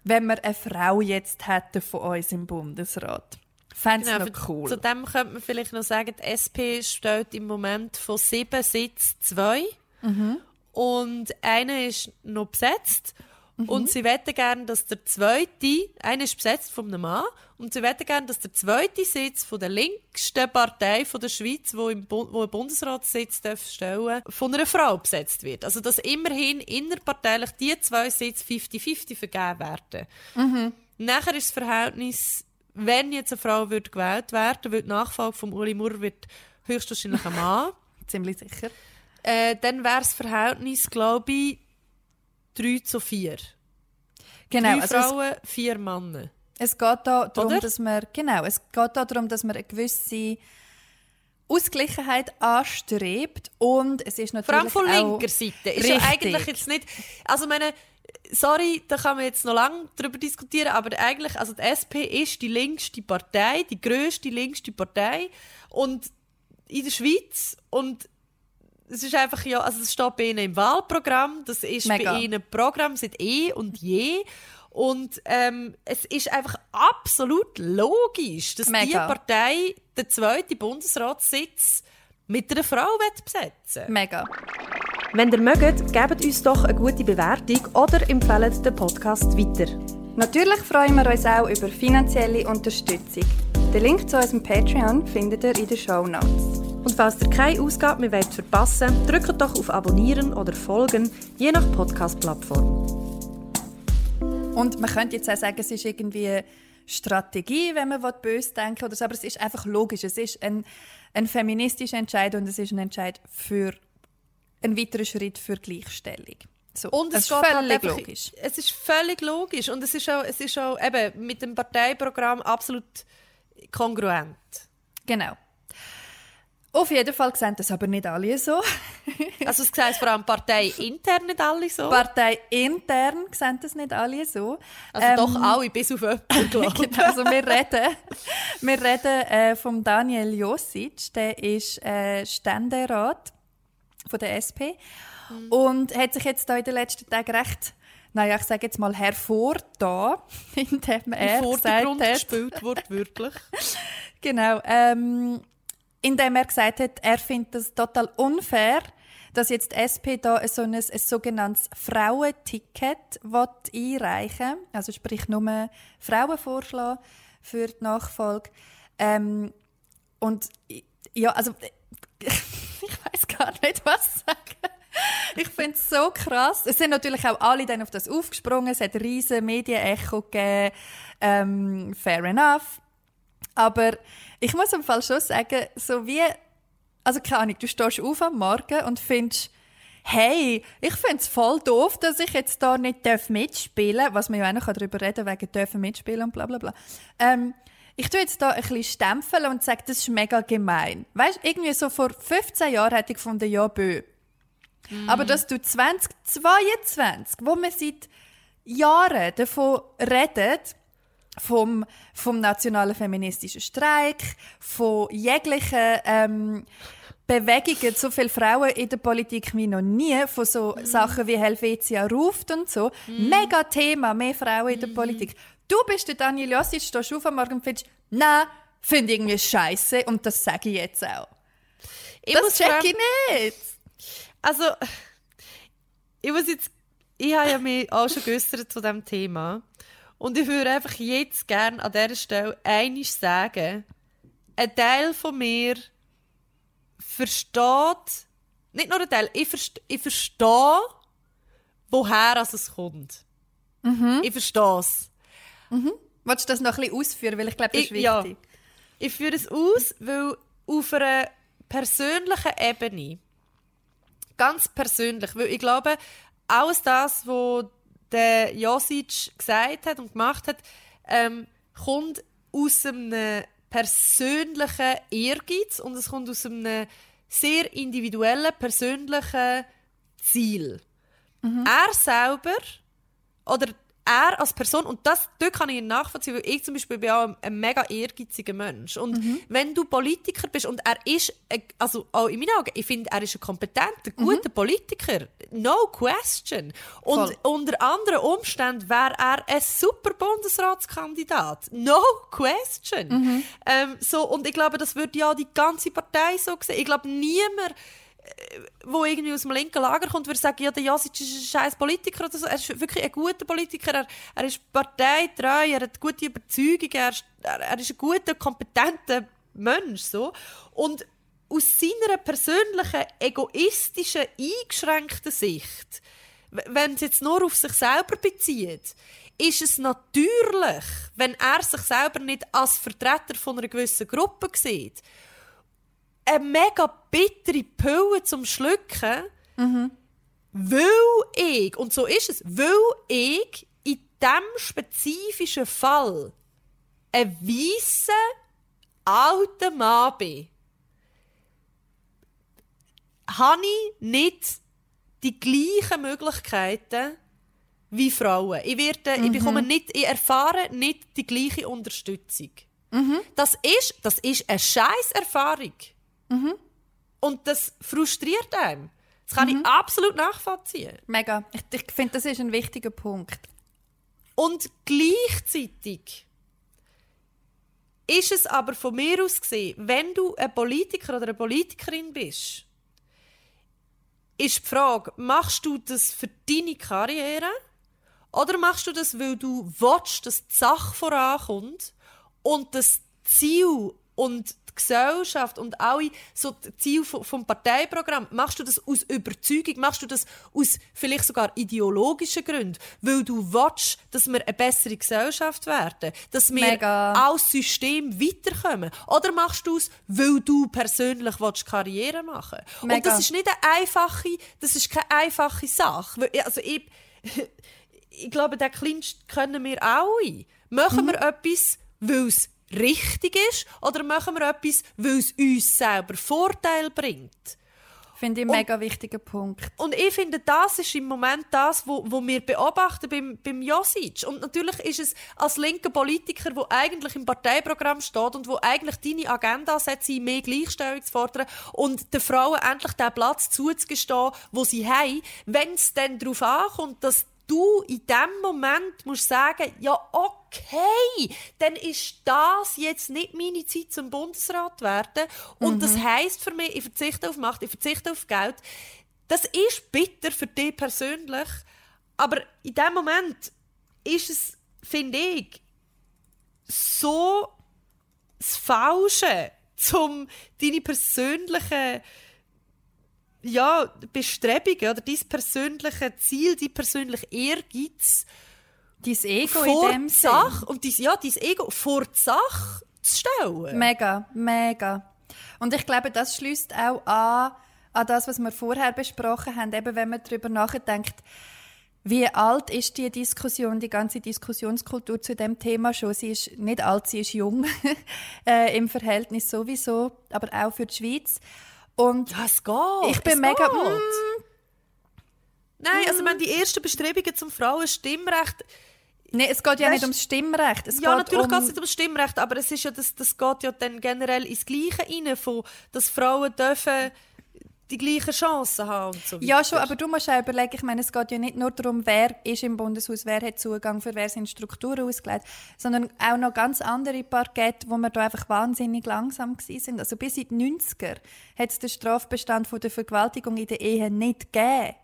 wenn wir eine Frau jetzt hätten von uns im Bundesrat. Fände Genau, noch cool. Zu dem könnte man vielleicht noch sagen, die SP steht im Moment von sieben Sitzen zwei. Mhm. Und einer ist noch besetzt. Mhm. Und sie wette gerne, dass der zweite, einer ist besetzt von einem Mann, und sie wette gerne, dass der zweite Sitz von der linksten Partei von der Schweiz, wo im Bu wo Bundesratssitz darf stellen, von einer Frau besetzt wird. Also dass immerhin innerparteilich die zwei Sitze 50-50 vergeben werden. Mhm. Nachher ist das Verhältnis, wenn jetzt eine Frau wird gewählt werden, wird die Nachfolge von Uli Maurer wird höchstwahrscheinlich ein Mann. Ziemlich sicher. äh, dann wäre das Verhältnis, glaube ich, 3 zu 4. Genau, Drei also es, Frauen, vier Männer. es geht da darum, Oder? dass man genau, es geht da darum, dass man eine gewisse Ausgleichheit anstrebt und es ist Vor allem natürlich von linker Seite. Ist ja eigentlich jetzt nicht. Also, meine, sorry, da kann man jetzt noch lange darüber diskutieren, aber eigentlich, also die SP ist die linkste Partei, die grösste linkste Partei und in der Schweiz und es ist einfach ja, also es steht bei ihnen im Wahlprogramm, das ist Mega. bei ihnen Programm seit eh und je und ähm, es ist einfach absolut logisch, dass die Mega. Partei den zweiten Bundesratssitz mit einer Frau besetzen mega. Wenn ihr mögt, gebt uns doch eine gute Bewertung oder empfehlt den Podcast weiter. Natürlich freuen wir uns auch über finanzielle Unterstützung. Den Link zu unserem Patreon findet ihr in den Show Notes. Und falls ihr keine Ausgabe mehr wollt verpassen drückt doch auf Abonnieren oder Folgen, je nach Podcast-Plattform. Und man könnte jetzt auch sagen, es ist irgendwie Strategie, wenn man böse denken oder so, aber es ist einfach logisch. Es ist ein, ein feministischer Entscheid und es ist ein Entscheid für einen weiteren Schritt für Gleichstellung. So, Und es es ist geht halt völlig einfach- logisch. Es ist völlig logisch und es ist auch, es ist auch eben mit dem Parteiprogramm absolut kongruent. Genau. Auf jeden Fall sehen das aber nicht alle so. Also es sehen vor allem Partei intern nicht alle so. Partei intern sehen das nicht alle so. also Ähm, doch alle, bis auf jemanden, glaube ich. Genau, also wir reden, wir reden äh, vom Daniel Josic, der ist äh, Ständerat von der SP und hat sich jetzt da in den letzten Tagen recht, naja, ich sage jetzt mal hervorgetan, indem Im er gesagt hat, gespielt wird, wirklich. genau, ähm, indem er gesagt hat, er findet das total unfair, dass jetzt die SP da so ein, ein sogenanntes Frauenticket einreichen will. Also sprich nur Frauen vorschlagen für die Nachfolge. Ähm, und ja, also ich weiß gar nicht, was sagen. Ich finde es so krass. Es sind natürlich auch alle dann auf das aufgesprungen. Es hat riesen Medienecho gegeben. Ähm, fair enough. Aber ich muss im Fall schon sagen, so wie, also keine Ahnung, du stehst auf am Morgen und findest, hey, ich finde es voll doof, dass ich jetzt da nicht mitspielen darf, was man ja auch noch darüber reden kann, wegen dürfen mitspielen und bla bla bla. Ähm, ich tue jetzt da ein bisschen stempeln und sage, das ist mega gemein. Weißt irgendwie so vor 15 Jahren hätte ich gefunden, ja, bö. Aber dass du 2022, wo man seit Jahren davon redet, vom, vom nationalen feministischen Streik, von jeglichen ähm, Bewegungen, so viele Frauen in der Politik wie noch nie, von so Sachen wie Helvetia ruft und so. Mega Thema, mehr Frauen in der Politik. Du bist der Daniel Josic, stehst auf am Morgen und findest, nein, finde ich irgendwie scheiße und das sage ich jetzt auch. Ich das muss check ich nicht. Also, ich muss jetzt, ich habe ja mich auch schon geäussert zu diesem Thema. Und ich würde einfach jetzt gerne an dieser Stelle einiges sagen. Ein Teil von mir versteht, nicht nur ein Teil, ich, verste, ich verstehe, woher es kommt. Ich verstehe es. Willst du das noch ein bisschen ausführen? Weil ich glaube, das ist Ich- ja. wichtig. Ich führe es aus, weil auf einer persönlichen Ebene, ganz persönlich, weil ich glaube, alles das, was der Josic gesagt hat und gemacht hat, ähm, kommt aus einem persönlichen Ehrgeiz und es kommt aus einem sehr individuellen, persönlichen Ziel. Er selber oder er als Person, und das, dort kann ich ihn nachvollziehen, weil ich zum Beispiel bin auch ein, ein mega ehrgeiziger Mensch. Und wenn du Politiker bist, und er ist, ein- also auch in meinen Augen, ich finde, er ist ein kompetenter, guter Politiker. No question. Und Voll. unter anderen Umständen wäre er ein super Bundesratskandidat. No question. Ähm, so, und ich glaube, das würde ja die ganze Partei so sehen. Ich glaube, niemand wo irgendwie aus dem linken Lager kommt, würde sagen, ja, der Jasic ist ein scheiß Politiker oder so. Er ist wirklich ein guter Politiker. Er, er ist parteitreu, er hat gute Überzeugungen, er, er, er ist ein guter, kompetenter Mensch. So. Und aus seiner persönlichen, egoistischen, eingeschränkten Sicht, wenn es jetzt nur auf sich selber bezieht, ist es natürlich, wenn er sich selber nicht als Vertreter von einer gewissen Gruppe sieht, eine mega bittere Pille zum Schlucken, weil ich, und so ist es, weil ich in diesem spezifischen Fall ein weisser, alter Mann bin, habe ich nicht die gleichen Möglichkeiten wie Frauen. Ich, werde, ich, bekomme nicht, ich erfahre nicht die gleiche Unterstützung. Das, ist, das ist eine scheiß Erfahrung. Und das frustriert einem. Das kann ich absolut nachvollziehen. Mega. Ich, ich finde, das ist ein wichtiger Punkt. Und gleichzeitig ist es aber von mir aus gesehen, wenn du ein Politiker oder eine Politikerin bist, ist die Frage, machst du das für deine Karriere oder machst du das, weil du willst, dass die Sache vorankommt und das Ziel und die Gesellschaft und alle so die Ziele vom, Parteiprogramm, machst du das aus Überzeugung, machst du das aus vielleicht sogar ideologischen Gründen, weil du willst, dass wir eine bessere Gesellschaft werden, dass wir Mega. als System weiterkommen. Oder machst du es, weil du persönlich willst Karriere machen Und Mega. das ist nicht eine einfache, das ist keine einfache Sache. Also ich, ich glaube, den Kleinst können wir alle. Machen Mhm. wir etwas, weil es richtig ist, oder machen wir etwas, weil es uns selber Vorteil bringt? Finde ich einen mega wichtigen Punkt. Und ich finde, das ist im Moment das, wo, wo wir beobachten beim, beim Josic. Und natürlich ist es als linker Politiker, wo eigentlich im Parteiprogramm steht und wo eigentlich deine Agenda setzt, mehr Gleichstellung zu fordern und den Frauen endlich den Platz zuzugestehen, wo sie haben, wenn es dann darauf ankommt, dass du in dem Moment musst sagen, ja okay, dann ist das jetzt nicht meine Zeit zum Bundesrat werden und das heißt für mich, ich verzichte auf Macht, ich verzichte auf Geld. Das ist bitter für dich persönlich, aber in dem Moment ist es, finde ich, so das Falsche, um deine persönlichen ja, Bestrebungen oder dein persönliche Ziel, dein persönliche Ehrgeiz Dein Ego vor in dem. Sache und dein, ja, dein Ego vor die Sache zu stellen. Mega, mega. Und ich glaube, das schließt auch an, an das, was wir vorher besprochen haben, eben wenn man darüber nachdenkt, wie alt ist die Diskussion, die ganze Diskussionskultur zu dem Thema schon? Sie ist nicht alt, sie ist jung äh, im Verhältnis sowieso, aber auch für die Schweiz. Und Ja, es geht. ich bin es mega. Mm, Nein, also wenn die ersten Bestrebungen zum Frauenstimmrecht nee, es geht ja Weißt- nicht ums Stimmrecht. Es Ja, geht natürlich um, geht es nicht um das Stimmrecht, aber es ist ja das, das geht ja dann generell ins Gleiche rein, von, dass Frauen dürfen die gleichen Chancen haben und so weiter. Ja, schon, aber du musst auch überlegen, ich meine, es geht ja nicht nur darum, wer ist im Bundeshaus, wer hat Zugang, für wer sind Strukturen ausgelegt, sondern auch noch ganz andere Parkette, wo wir da einfach wahnsinnig langsam gewesen sind. Also bis in die 90er hat es den Strafbestand von der Vergewaltigung in der Ehe nicht gegeben.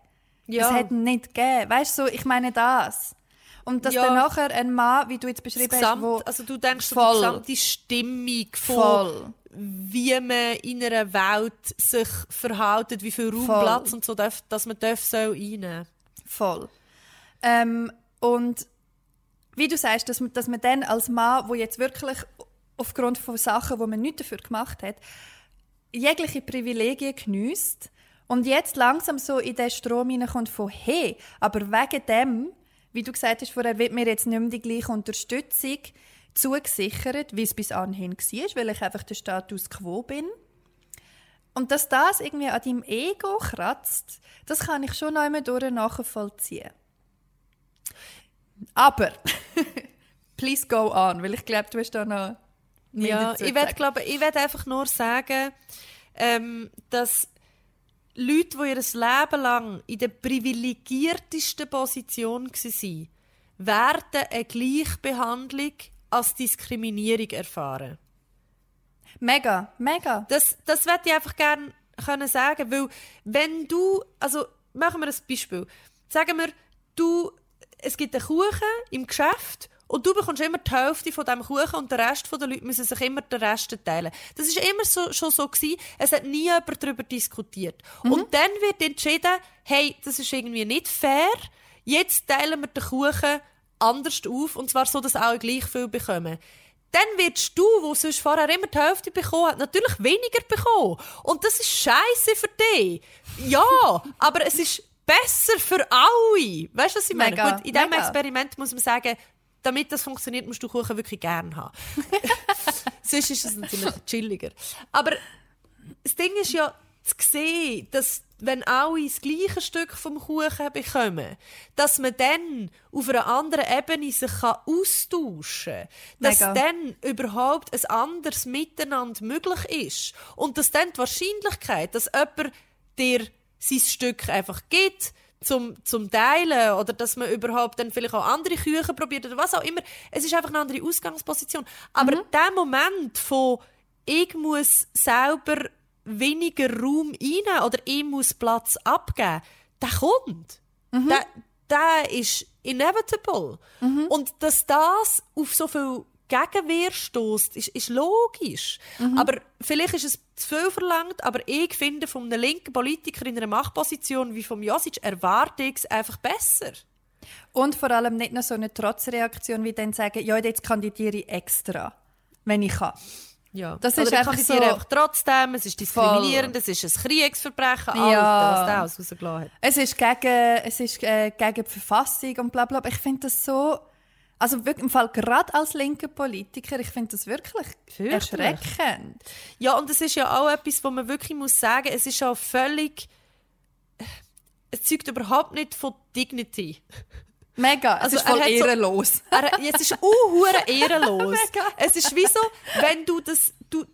Ja. Es hat ihn nicht gegeben. Weißt du, so, ich meine das. Und dass Ja. dann nachher ein Mann, wie du jetzt beschrieben hast, Gesamt, wo also du denkst so Voll. die gesamte Stimmung von voll, wie man in einer Welt sich verhält, wie viel Raum, Voll. Platz und so, darf, dass man darf soll einnehmen Voll. Ähm, und wie du sagst, dass man, dass man dann als Mann, wo jetzt wirklich aufgrund von Sachen, wo man nichts dafür gemacht hat, jegliche Privilegien geniesst und jetzt langsam so in den Strom hineinkommt von «Hey, aber wegen dem, wie du gesagt hast vorher, wird mir jetzt nicht mehr die gleiche Unterstützung zugesichert, wie es bis anhin war, weil ich einfach der Status quo bin». Und dass das irgendwie an deinem Ego kratzt, das kann ich schon einmal durch nachvollziehen. Aber, please go on, weil ich glaube, du hast da noch Ja, ich werde glaube, ich werde einfach nur sagen, ähm, dass Leute, die ihr Leben lang in der privilegiertesten Position waren, werden eine Gleichbehandlung als Diskriminierung erfahren. Mega, mega. Das, das würde ich einfach gerne können sagen, weil wenn du, also machen wir ein Beispiel. Sagen wir, du, es gibt einen Kuchen im Geschäft und du bekommst immer die Hälfte von diesem Kuchen und der Rest der Leute müssen sich immer den Rest teilen. Das ist immer so, schon so gewesen. Es hat nie jemand darüber diskutiert. Und dann wird entschieden, hey, das ist irgendwie nicht fair. Jetzt teilen wir den Kuchen anders auf und zwar so, dass alle gleich viel bekommen. Dann wirst du, wo sonst vorher immer die Hälfte bekommen hat, natürlich weniger bekommen. Und das ist scheiße für dich. Ja, aber es ist besser für alle. Weißt du, was ich meine? Mega, Gut, in diesem. Experiment muss man sagen, damit das funktioniert, musst du Kuchen wirklich gern haben. Sonst ist es natürlich chilliger. Aber das Ding ist ja, zu sehen, dass wenn alle das gleiche Stück vom Kuchen bekommen, dass man dann auf einer anderen Ebene sich kann austauschen kann. Dass Mega. dann überhaupt ein anderes Miteinander möglich ist. Und dass dann die Wahrscheinlichkeit, dass jemand dir sein Stück einfach gibt, zum, zum Teilen oder dass man überhaupt dann vielleicht auch andere Küchen probiert oder was auch immer. Es ist einfach eine andere Ausgangsposition. Aber der Moment von ich muss selber weniger Raum rein oder ich muss Platz abgeben, der kommt. Der, der ist inevitable. Und dass das auf so viel Gegenwehr stößt, ist, ist logisch. Aber vielleicht ist es zu viel verlangt, aber ich finde, von einem linken Politiker in einer Machtposition wie vom Josic erwarte ich es einfach besser. Und vor allem nicht noch so eine Trotzreaktion, wie dann sagen, ja, jetzt kandidiere ich extra, wenn ich kann. Ja. Das Oder ist einfach so- einfach trotzdem, es ist diskriminierend, es ist ein Kriegsverbrechen, Ja. Alter, was der alles rausgelassen hat. Es ist gegen, es ist, äh, gegen die Verfassung und bla bla. bla. Ich finde das so, also wirklich im Fall gerade als linker Politiker, ich finde das wirklich erschreckend. Ja, und es ist ja auch etwas, wo man wirklich muss sagen, es ist auch völlig, es zeugt überhaupt nicht von Dignity. Mega, Also es ist er voll so- ehrenlos. Er, es ist unhure ehrenlos. Mega. es ist wie so, wenn du das, du,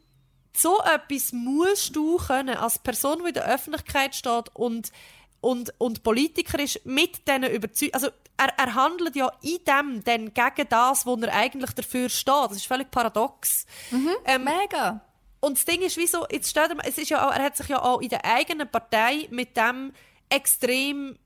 so etwas musst du können, als Person, die in der Öffentlichkeit steht und, und, und Politiker ist, mit denen überzeugt, also er, er handelt ja in dem dann gegen das, wo er eigentlich dafür steht. Das ist völlig paradox. Ähm, Mega. und das Ding ist, wieso, jetzt steht er, es ist ja auch, er hat sich ja auch in der eigenen Partei mit dem extrem,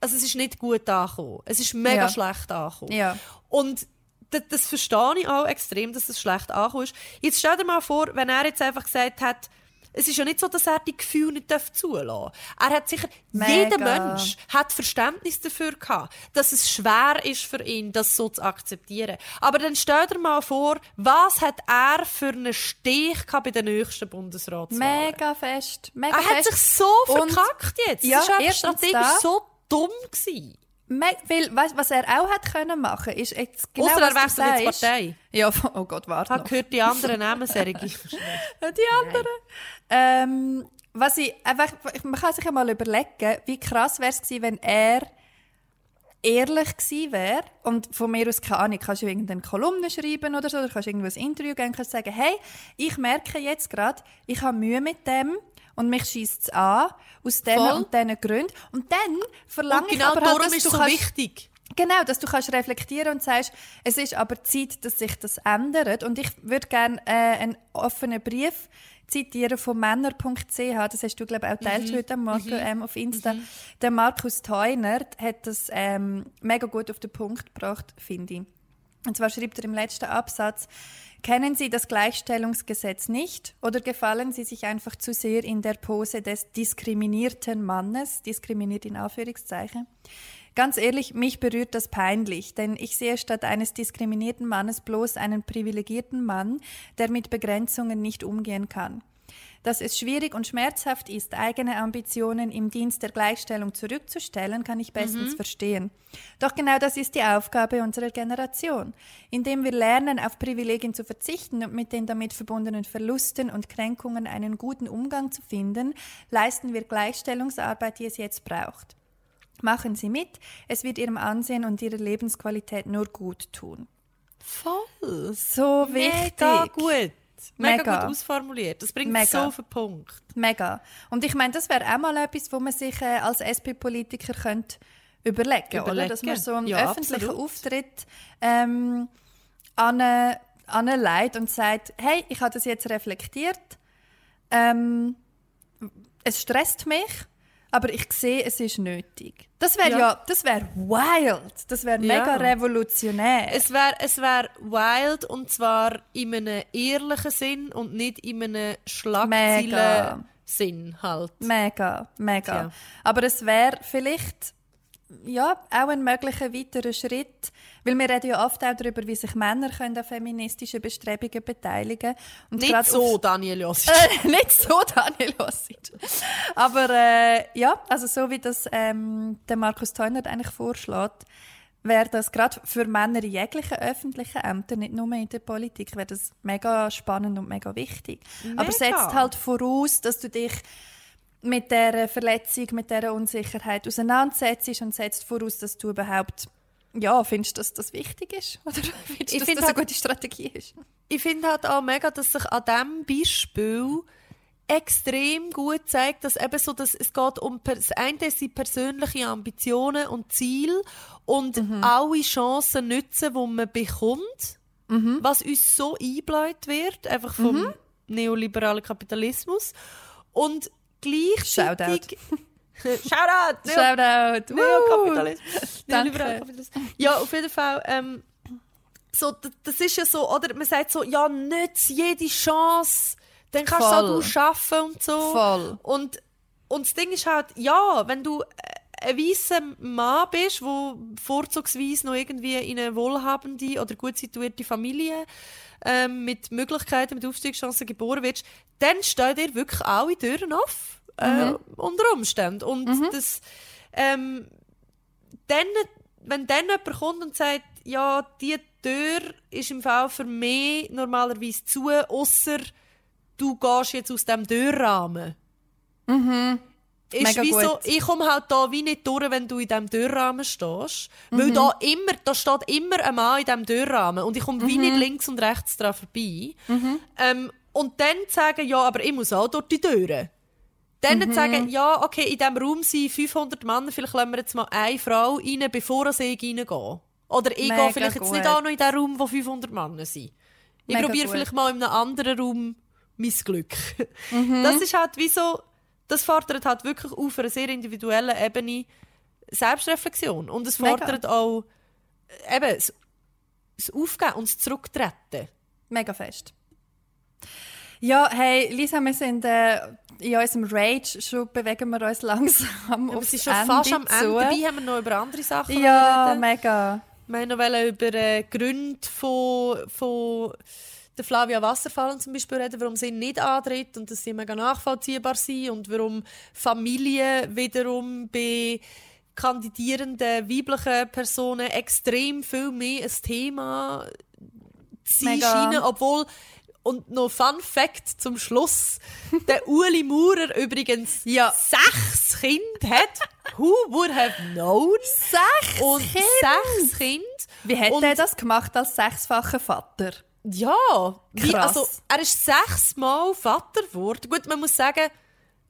also es ist nicht gut angekommen. Es ist mega Ja. schlecht angekommen. Ja. Und das, das verstehe ich auch extrem, dass es schlecht angekommen ist. Jetzt stell dir mal vor, wenn er jetzt einfach gesagt hat, es ist ja nicht so, dass er die Gefühle nicht zulassen darf. Er hat sicher, Mega. jeder Mensch hat Verständnis dafür gehabt, dass es schwer ist für ihn, das so zu akzeptieren. Aber dann stell dir mal vor, was hat er für einen Stich gehabt bei den nächsten Bundesratswahlen? Mega fest. Mega Er hat fest. sich so Und- verkackt jetzt. Ja, das erstens strategisch so dumm. Gewesen. Weil, weißt, was er auch hat können machen, ist jetzt genau Ausser was er du wechselt jetzt sagst. Partei. Ja, oh Gott, warte Ich gehört, die anderen nehmen Serie. Die anderen. Ähm, was ich einfach, man kann sich ja mal überlegen, wie krass wäre es gewesen, wenn er ehrlich gewesen wäre und von mir aus keine Ahnung, kannst du irgendeine Kolumne schreiben oder so, oder kannst du irgendwo ein Interview geben, kannst sagen, hey, ich merke jetzt gerade, ich habe Mühe mit dem und mich schießt es an, aus diesen Voll. und diesen Gründen. Und dann verlange Und genau ich aber halt, dass ist du so kannst, wichtig. Genau, dass du kannst reflektieren und sagst, es ist aber Zeit, dass sich das ändert. Und ich würde gerne äh, einen offenen Brief zitieren von männer.ch. Das hast du, glaube ich, auch teilt heute am Morgen ähm, auf Insta. Der Markus Theuner hat das ähm, mega gut auf den Punkt gebracht, finde ich. Und zwar schreibt er im letzten Absatz, kennen Sie das Gleichstellungsgesetz nicht oder gefallen Sie sich einfach zu sehr in der Pose des diskriminierten Mannes, diskriminiert in Anführungszeichen? Ganz ehrlich, mich berührt das peinlich, denn ich sehe statt eines diskriminierten Mannes bloß einen privilegierten Mann, der mit Begrenzungen nicht umgehen kann. Dass es schwierig und schmerzhaft ist, eigene Ambitionen im Dienst der Gleichstellung zurückzustellen, kann ich bestens verstehen. Doch genau das ist die Aufgabe unserer Generation. Indem wir lernen, auf Privilegien zu verzichten und mit den damit verbundenen Verlusten und Kränkungen einen guten Umgang zu finden, leisten wir Gleichstellungsarbeit, die es jetzt braucht. Machen Sie mit, es wird Ihrem Ansehen und Ihrer Lebensqualität nur gut tun. Voll. So wichtig. Mega gut. Mega, Mega. gut ausformuliert. Das bringt Mega. so auf den Punkt. Mega. Und ich meine, das wäre auch mal etwas, wo man sich äh, als SP-Politiker könnte überlegen, oder? Überlegen. Dass man so einen Ja, öffentlichen absolut. Auftritt ähm, an eine, an eine Leid und sagt, hey, ich habe das jetzt reflektiert, ähm, es stresst mich, aber ich sehe, es ist nötig. Das wäre ja. Ja. das wäre wild, das wäre Ja. mega revolutionär. Es wäre es wär wild und zwar in einem ehrlichen Sinn und nicht in einem Schlagzeilen-Sinn halt. Mega, mega. Tja. Aber es wäre vielleicht ja, auch ein möglicher weiterer Schritt, weil wir reden ja oft auch darüber, wie sich Männer können an feministischen Bestrebungen beteiligen und Nicht so, auf- Daniel Jossi. äh, nicht so, Daniel Ossic. Aber äh, ja, also so wie das ähm, der Markus Teunert eigentlich vorschlägt, wäre das gerade für Männer in jeglichen öffentlichen Ämtern, nicht nur in der Politik, wäre das mega spannend und mega wichtig. Aber Mega. setzt halt voraus, dass du dich mit der Verletzung, mit der Unsicherheit auseinandersetzt und setzt voraus, dass du überhaupt ja, findest, dass das wichtig ist? Oder findest du, dass find das eine halt- gute Strategie ist? Ich finde halt auch mega, dass sich an diesem Beispiel extrem gut zeigt, dass eben so, dass es geht um das eine sind persönliche Ambitionen und Ziele und alle Chancen nutzen, die man bekommt, was uns so eingebläut wird, einfach vom neoliberalen Kapitalismus und gleichzeitig Shoutout! Neo- Shoutout! Neokapitalismus. Danke. Neoliberaler Kapitalismus. Ja, auf jeden Fall. Ähm, so, das ist ja so, oder? Man sagt so, ja, nütz jede Chance, dann kannst Voll. du auch arbeiten und so. Voll. Und, und das Ding ist halt, ja, wenn du äh, ein weißer Mann bist, der vorzugsweise noch irgendwie in eine wohlhabende oder gut situierte Familie ähm, mit Möglichkeiten, mit Aufstiegschancen geboren wirst, dann stehen dir wirklich alle Türen auf, äh, unter Umständen. Und das, ähm, dann, wenn dann jemand kommt und sagt, ja, die Tür ist im Fall für mich normalerweise zu, außer du gehst jetzt aus dem Türrahmen. Ist wie so, gut. ich komme halt da wie nicht durch, wenn du in diesem Türrahmen stehst. Weil da immer, da steht immer ein Mann in diesem Türrahmen und ich komme wie nicht links und rechts dran vorbei. Ähm, und dann sagen, ja, aber ich muss auch durch die Türen. Dann zu sagen, ja, okay, in diesem Raum sind 500 Männer, vielleicht lassen wir jetzt mal eine Frau rein, bevor ich reingehe. Oder ich Mega gehe vielleicht jetzt nicht gut. auch noch in den Raum, wo 500 Männer sind. Ich probiere gut. vielleicht mal in einem anderen Raum mein Glück. Mhm. Das ist halt wie so, das fordert halt wirklich auf einer sehr individuellen Ebene Selbstreflexion. Und es Mega. fordert auch äh, eben das, das Aufgeben und das Zurücktreten. Mega fest. Ja, hey, Lisa, wir sind äh, in unserem Rage, schon bewegen wir uns langsam Aber aufs es ist schon Ende fast am zu. Ende. Dabei haben wir noch über andere Sachen Ja, reden. mega. Wir haben noch über äh, Gründe von, von der Flavia Wasserfallen zum Beispiel reden, warum sie nicht antritt und dass sie mega nachvollziehbar sind und warum Familie wiederum bei kandidierenden weiblichen Personen extrem viel mehr ein Thema sein scheinen, obwohl und noch Fun Fact zum Schluss: Der Uli Maurer übrigens Ja. sechs Kinder hat. Who would have known? Sechs Und Kinder? sechs Kinder. Wie hat und, er das gemacht als sechsfacher Vater? Ja, wie, also er ist sechsmal Vater geworden. Gut, man muss sagen,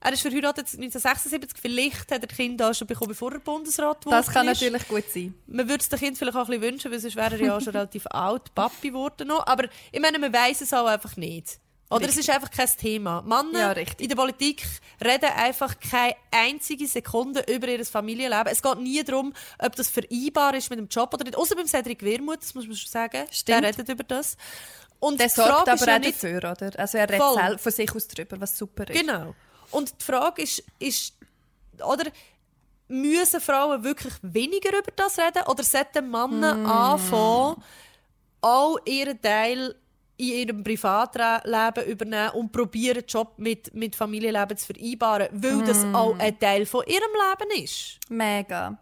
er ist verheiratet 1976. Vielleicht hat er die Kinder auch schon bekommen, bevor er Bundesrat Das kann ist. natürlich gut sein. Man würde es dem Kind vielleicht auch ein bisschen wünschen, weil sonst wäre er ja auch schon relativ alt, Papi geworden noch. Aber ich meine, man weiß es auch einfach nicht. Oder es ist einfach kein Thema. Männer Ja, richtig. in der Politik reden einfach keine einzige Sekunde über ihr Familienleben. Es geht nie darum, ob das vereinbar ist mit dem Job oder nicht. Außer beim Cedric Wermuth, das muss man schon sagen. Stimmt. Der redet über das. Und Der sorgt aber ist ja auch nicht, dafür, oder? Also er redet Voll. von sich aus drüber, was super ist. Genau. Und die Frage ist, ist oder müssen Frauen wirklich weniger über das reden oder sollten Männer Mm. anfangen, auch ihren Teil in ihrem Privatleben übernehmen und probieren, den Job mit, mit Familienleben zu vereinbaren, weil das Mm. auch ein Teil von ihrem Leben ist. Mega.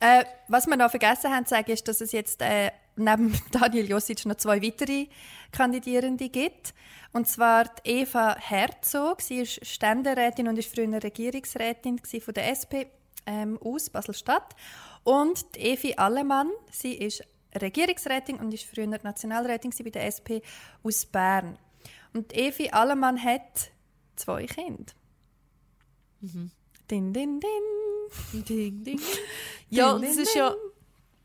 Äh, was wir noch vergessen haben zu sagen, ist, dass es jetzt äh, neben Daniel Josic noch zwei weitere Kandidierende gibt. Und zwar die Eva Herzog. Sie ist Ständerätin und ist früher Regierungsrätin von der SP. ähm, aus Basel-Stadt. Und die Evi Allemann, sie ist Regierungsrätin und ist früher Nationalrätin bei der SP aus Bern. Und Evi Allemann hat zwei Kinder. Mhm. Din, din, din. Ding, ding. Ja, Ding, das ist ja.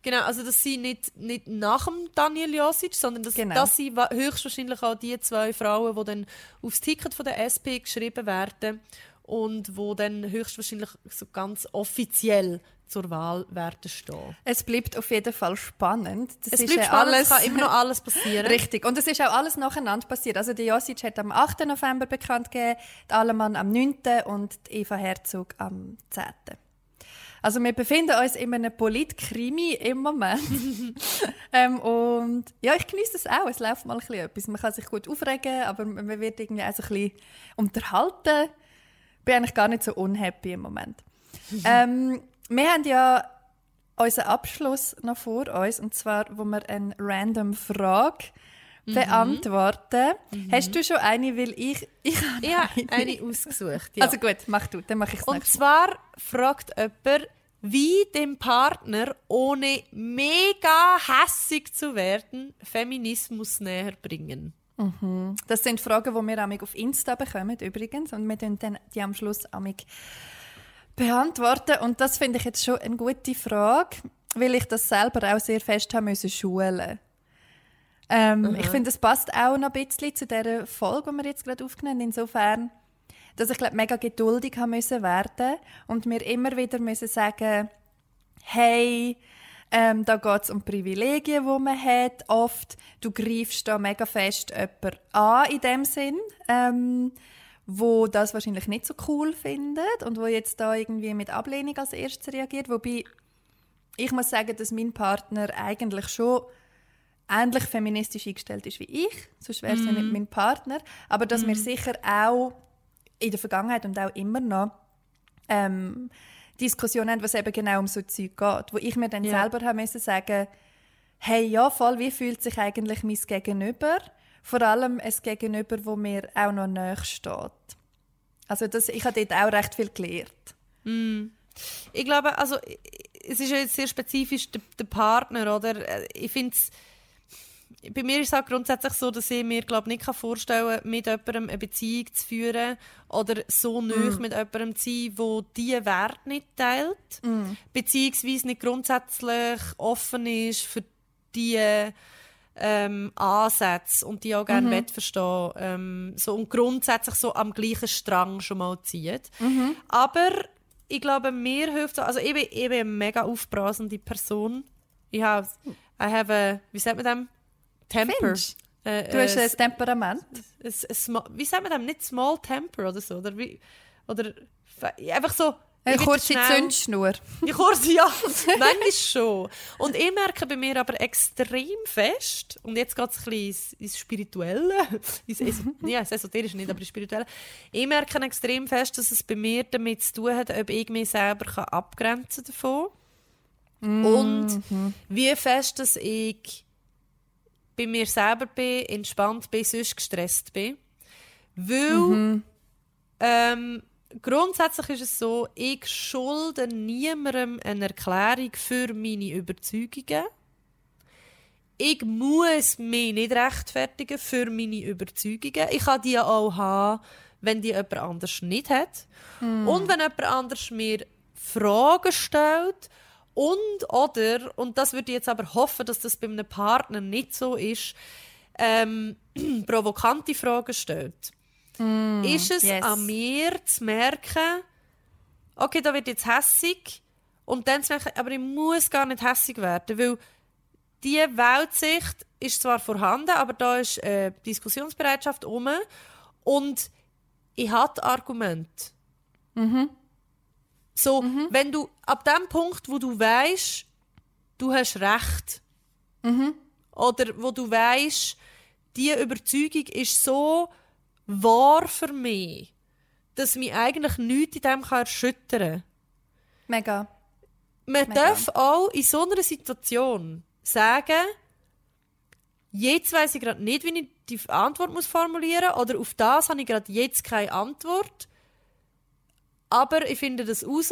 Genau, also dass sie nicht, nicht nach dem Daniel Josic, sondern dass, Genau. dass sie wa- höchstwahrscheinlich auch die zwei Frauen, die dann aufs Ticket von der SP geschrieben werden und wo dann höchstwahrscheinlich so ganz offiziell zur Wahl werden stehen. Es bleibt auf jeden Fall spannend. Das Es ist bleibt ja spannend, alles es kann immer noch alles passieren. Richtig. Und es ist auch alles nacheinander passiert. Also die Josic hat am 8. November bekannt gegeben, die Allemann am 9. und die Eva Herzog am 10. Also wir befinden uns in einem Politkrimi im Moment. ähm, und ja, ich genieße das auch. Es läuft mal ein bisschen etwas. Man kann sich gut aufregen, aber man wird irgendwie auch so ein bisschen unterhalten. Bin eigentlich gar nicht so unhappy im Moment. ähm, wir haben ja unseren Abschluss noch vor uns, und zwar, wo wir eine random Frage beantworten. Hast du schon eine, weil ich... ich habe Ich habe eine ausgesucht. Ja. Also gut, mach du, dann mache ich es Und zwar fragt jemand, wie dem Partner, ohne mega hässig zu werden, Feminismus näher bringen. Das sind Fragen, die wir amig auf Insta bekommen, übrigens. Und wir tun dann die am Schluss amig beantworten. Und das finde ich jetzt schon eine gute Frage, weil ich das selber auch sehr fest haben müssen schulen. Ähm, ich finde, es passt auch noch ein bisschen zu der Folge, die wir jetzt gerade aufgenommen haben. Insofern, dass ich glaube, mega geduldig haben müssen werden und mir immer wieder müssen sagen, hey, ähm, da geht es um Privilegien, die man hat. Oft, du greifst da mega fest jemanden an in dem Sinn, ähm, wo das wahrscheinlich nicht so cool findet und wo jetzt da irgendwie mit Ablehnung als erstes reagiert. Wobei, ich muss sagen, dass mein Partner eigentlich schon ähnlich feministisch eingestellt ist wie ich, sonst wäre es ja nicht mein Partner. Aber dass wir sicher auch in der Vergangenheit und auch immer noch ähm, Diskussionen haben, was eben genau um so Zeug geht, wo ich mir dann Ja. selber haben müssen sagen, hey, ja, voll, wie fühlt sich eigentlich mein Gegenüber? Vor allem ein Gegenüber, wo mir auch noch näher steht. Also das, ich habe dort auch recht viel gelernt. Ich glaube, also es ist ja jetzt sehr spezifisch der, der Partner, oder? Äh, Ich finde bei mir ist es auch grundsätzlich so, dass ich mir glaube nicht kann vorstellen mit jemandem eine Beziehung zu führen oder so nah mit jemandem zu sein, wo diese Wert nicht teilt, beziehungsweise nicht grundsätzlich offen ist für diese ähm, Ansätze und die auch gerne mhm. verstehen ähm, so und grundsätzlich so am gleichen Strang schon mal zieht. Aber ich glaube, mir hilft so, also ich bin, ich bin eine mega aufbrasende Person. Ich habe, I have a, wie sagt man dem? Temper. Äh, Du hast äh, ein Temperament. ein, ein, sma- wie sagt man dem? Nicht small temper oder so? Oder, wie, oder einfach so. Eine kurze Zündschnur. Die kurze, ja. Manchmal schon. Und ich merke bei mir aber extrem fest, und jetzt geht es ein bisschen ins, ins Spirituelle, ins, Es- ja, ins Esoterische nicht, aber ins Spirituelle. Ich merke extrem fest, dass es bei mir damit zu tun hat, ob ich mich selber kann abgrenzen davon Und wie fest, dass ich bei mir selber bin, entspannt bin, sonst gestresst bin. Weil ähm, grundsätzlich ist es so, ich schulde niemandem eine Erklärung für meine Überzeugungen. Ich muss mich nicht rechtfertigen für meine Überzeugungen. Ich kann die auch haben, wenn die jemand anders nicht hat. Und wenn jemand anders mir Fragen stellt und oder, und das würde ich jetzt aber hoffen, dass das bei einem Partner nicht so ist, ähm, provokante Fragen stellt. Ist es yes. an mir zu merken, okay, da wird jetzt hässig und dann zu merken, aber ich muss gar nicht hässig werden, weil die Weltsicht ist zwar vorhanden, aber da ist äh, Diskussionsbereitschaft um und ich habe Argument. So, wenn du ab dem Punkt, wo du weißt, du hast Recht, oder wo du weißt, die Überzeugung ist so wahr für mich, dass mich eigentlich nichts in dem kann erschüttern kann. Mega. Man Mega. darf auch in so einer Situation sagen, jetzt weiß ich gerade nicht, wie ich die Antwort muss formulieren oder auf das habe ich gerade jetzt keine Antwort. Aber ich finde das raus,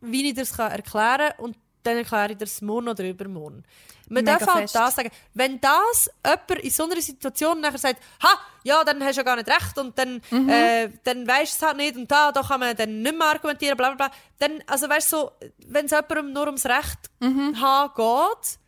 wie ich das erklären kann und dann erkläre ich das morgen oder übermorgen. Man Mega darf halt das sagen. Wenn das jemand in so einer Situation nachher sagt, ha, ja, dann hast du ja gar nicht recht und dann, Mhm. äh, dann weisst du es halt nicht und da, da kann man dann nicht mehr argumentieren, bla bla bla. Dann, also weißt du, so, wenn es jemandem nur ums Recht Mhm. haben geht,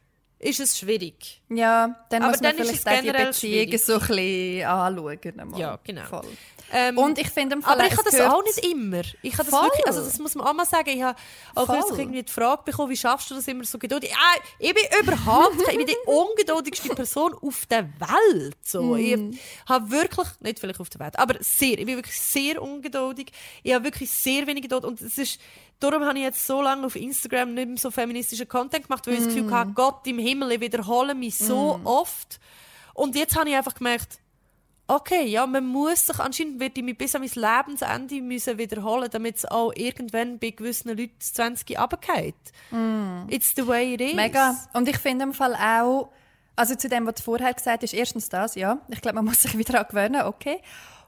ist es schwierig. Ja, dann Aber muss man dann ist vielleicht es auch die generell Beziehungen schwierig. so ein bisschen anschauen. einmal. Ja, genau. Voll. Ähm, Und ich finde im Fall aber ich habe das auch nicht immer. Ich habe das wirklich, also das muss man auch mal sagen. Ich habe auch kürzlich irgendwie die Frage bekommen, wie schaffst du das immer so geduldig? Ah, ich bin überhaupt, ich bin die ungeduldigste Person auf der Welt. So. Hm. Ich habe wirklich, nicht vielleicht auf der Welt, aber sehr, ich bin wirklich sehr ungeduldig. Ich habe wirklich sehr wenig Geduld und es ist, darum habe ich jetzt so lange auf Instagram nicht mehr so feministischen Content gemacht, weil ich das Hm. Gefühl hatte, Gott im Himmel, ich wiederhole mich so oft. Und jetzt habe ich einfach gemerkt, Okay, ja, man muss sich anscheinend wird ich mich bis an mein Lebensende müssen wiederholen, damit es auch irgendwann bei gewissen Leuten das 20 runtergeht. It's the way it is. Mm. Mega. Und ich finde im Fall auch, also zu dem, was du vorher gesagt hast, erstens das, ja. Ich glaube, man muss sich wieder daran gewöhnen, okay.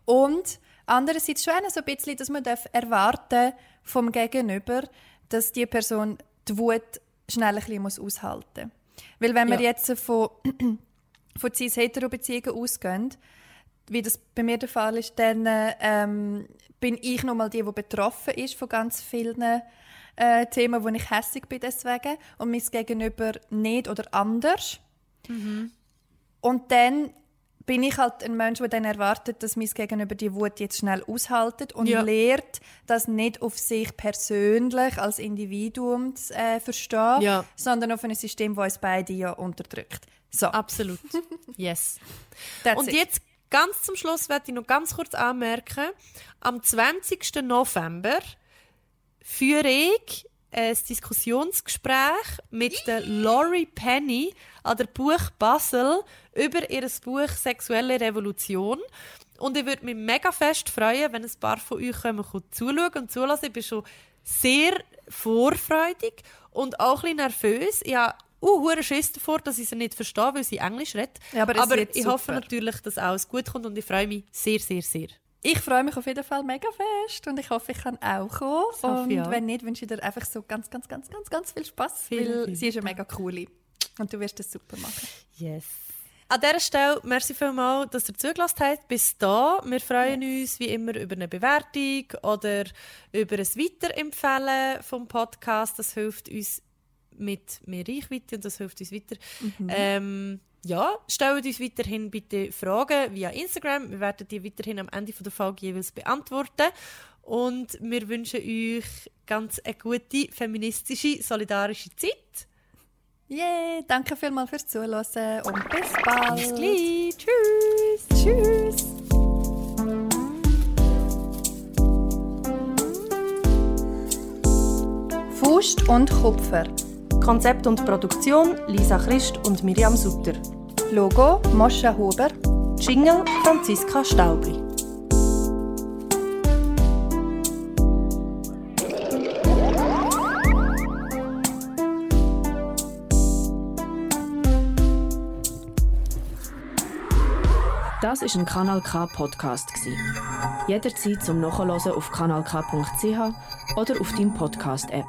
Und andererseits schon so ein bisschen, dass man darf erwarten vom Gegenüber, dass die Person die Wut schnell ein bisschen muss aushalten muss. Weil wenn wir Ja. jetzt von, von cis-hetero-Beziehungen ausgehen, wie das bei mir der Fall ist, dann ähm, bin ich nochmal die, die betroffen ist von ganz vielen äh, Themen, wo ich hässig bin deswegen und mein Gegenüber nicht oder anders. Und dann bin ich halt ein Mensch, der dann erwartet, dass mein Gegenüber die Wut jetzt schnell aushaltet und Ja. lehrt, das nicht auf sich persönlich als Individuum zu äh, verstehen, Ja. sondern auf ein System, das uns beide ja unterdrückt. So, Absolut. yes. Und it. jetzt ganz zum Schluss werde ich noch ganz kurz anmerken, am 20. November führe ich ein Diskussionsgespräch mit der Laurie Penny an der Buch Basel über ihr Buch Sexuelle Revolution. Und ich würde mich mega fest freuen, wenn ein paar von euch kommen, zuschauen und zulassen. Ich bin schon sehr vorfreudig und auch ein bisschen nervös. Ich habe uh, hure Schiss davor, dass ich sie nicht verstehe, weil sie Englisch redet. Ja, aber wird ich hoffe super. natürlich, dass alles gut kommt und ich freue mich sehr, sehr, sehr. Ich freue mich auf jeden Fall mega fest und ich hoffe, ich kann auch kommen. hoffe Und auch. wenn nicht, wünsche ich dir einfach so ganz, ganz, ganz, ganz, ganz viel Spaß, weil vielen sie ist eine mega coole und du wirst das super machen. Yes. An dieser Stelle, merci vielmals, dass ihr zugelassen habt. Bis da. Wir freuen uns wie immer über eine Bewertung oder über ein Weiterempfehlen vom Podcast. Das hilft uns mit mehr Reichweite und das hilft uns weiter. Ähm, ja, stellt uns weiterhin bitte Fragen via Instagram. Wir werden die weiterhin am Ende der Folge jeweils beantworten. Und wir wünschen euch ganz eine gute, feministische, solidarische Zeit. Yay, danke vielmals fürs Zuhören und bis bald. Bis gleich. Tschüss. Tschüss. Faust und Kupfer. Konzept und Produktion Lisa Christ und Miriam Sutter. Logo Moscha Huber. Jingle Franziska Staubli. Das ist ein Kanal K Podcast. Jederzeit zum Nachhören auf kanalk.ch oder auf deinem Podcast App.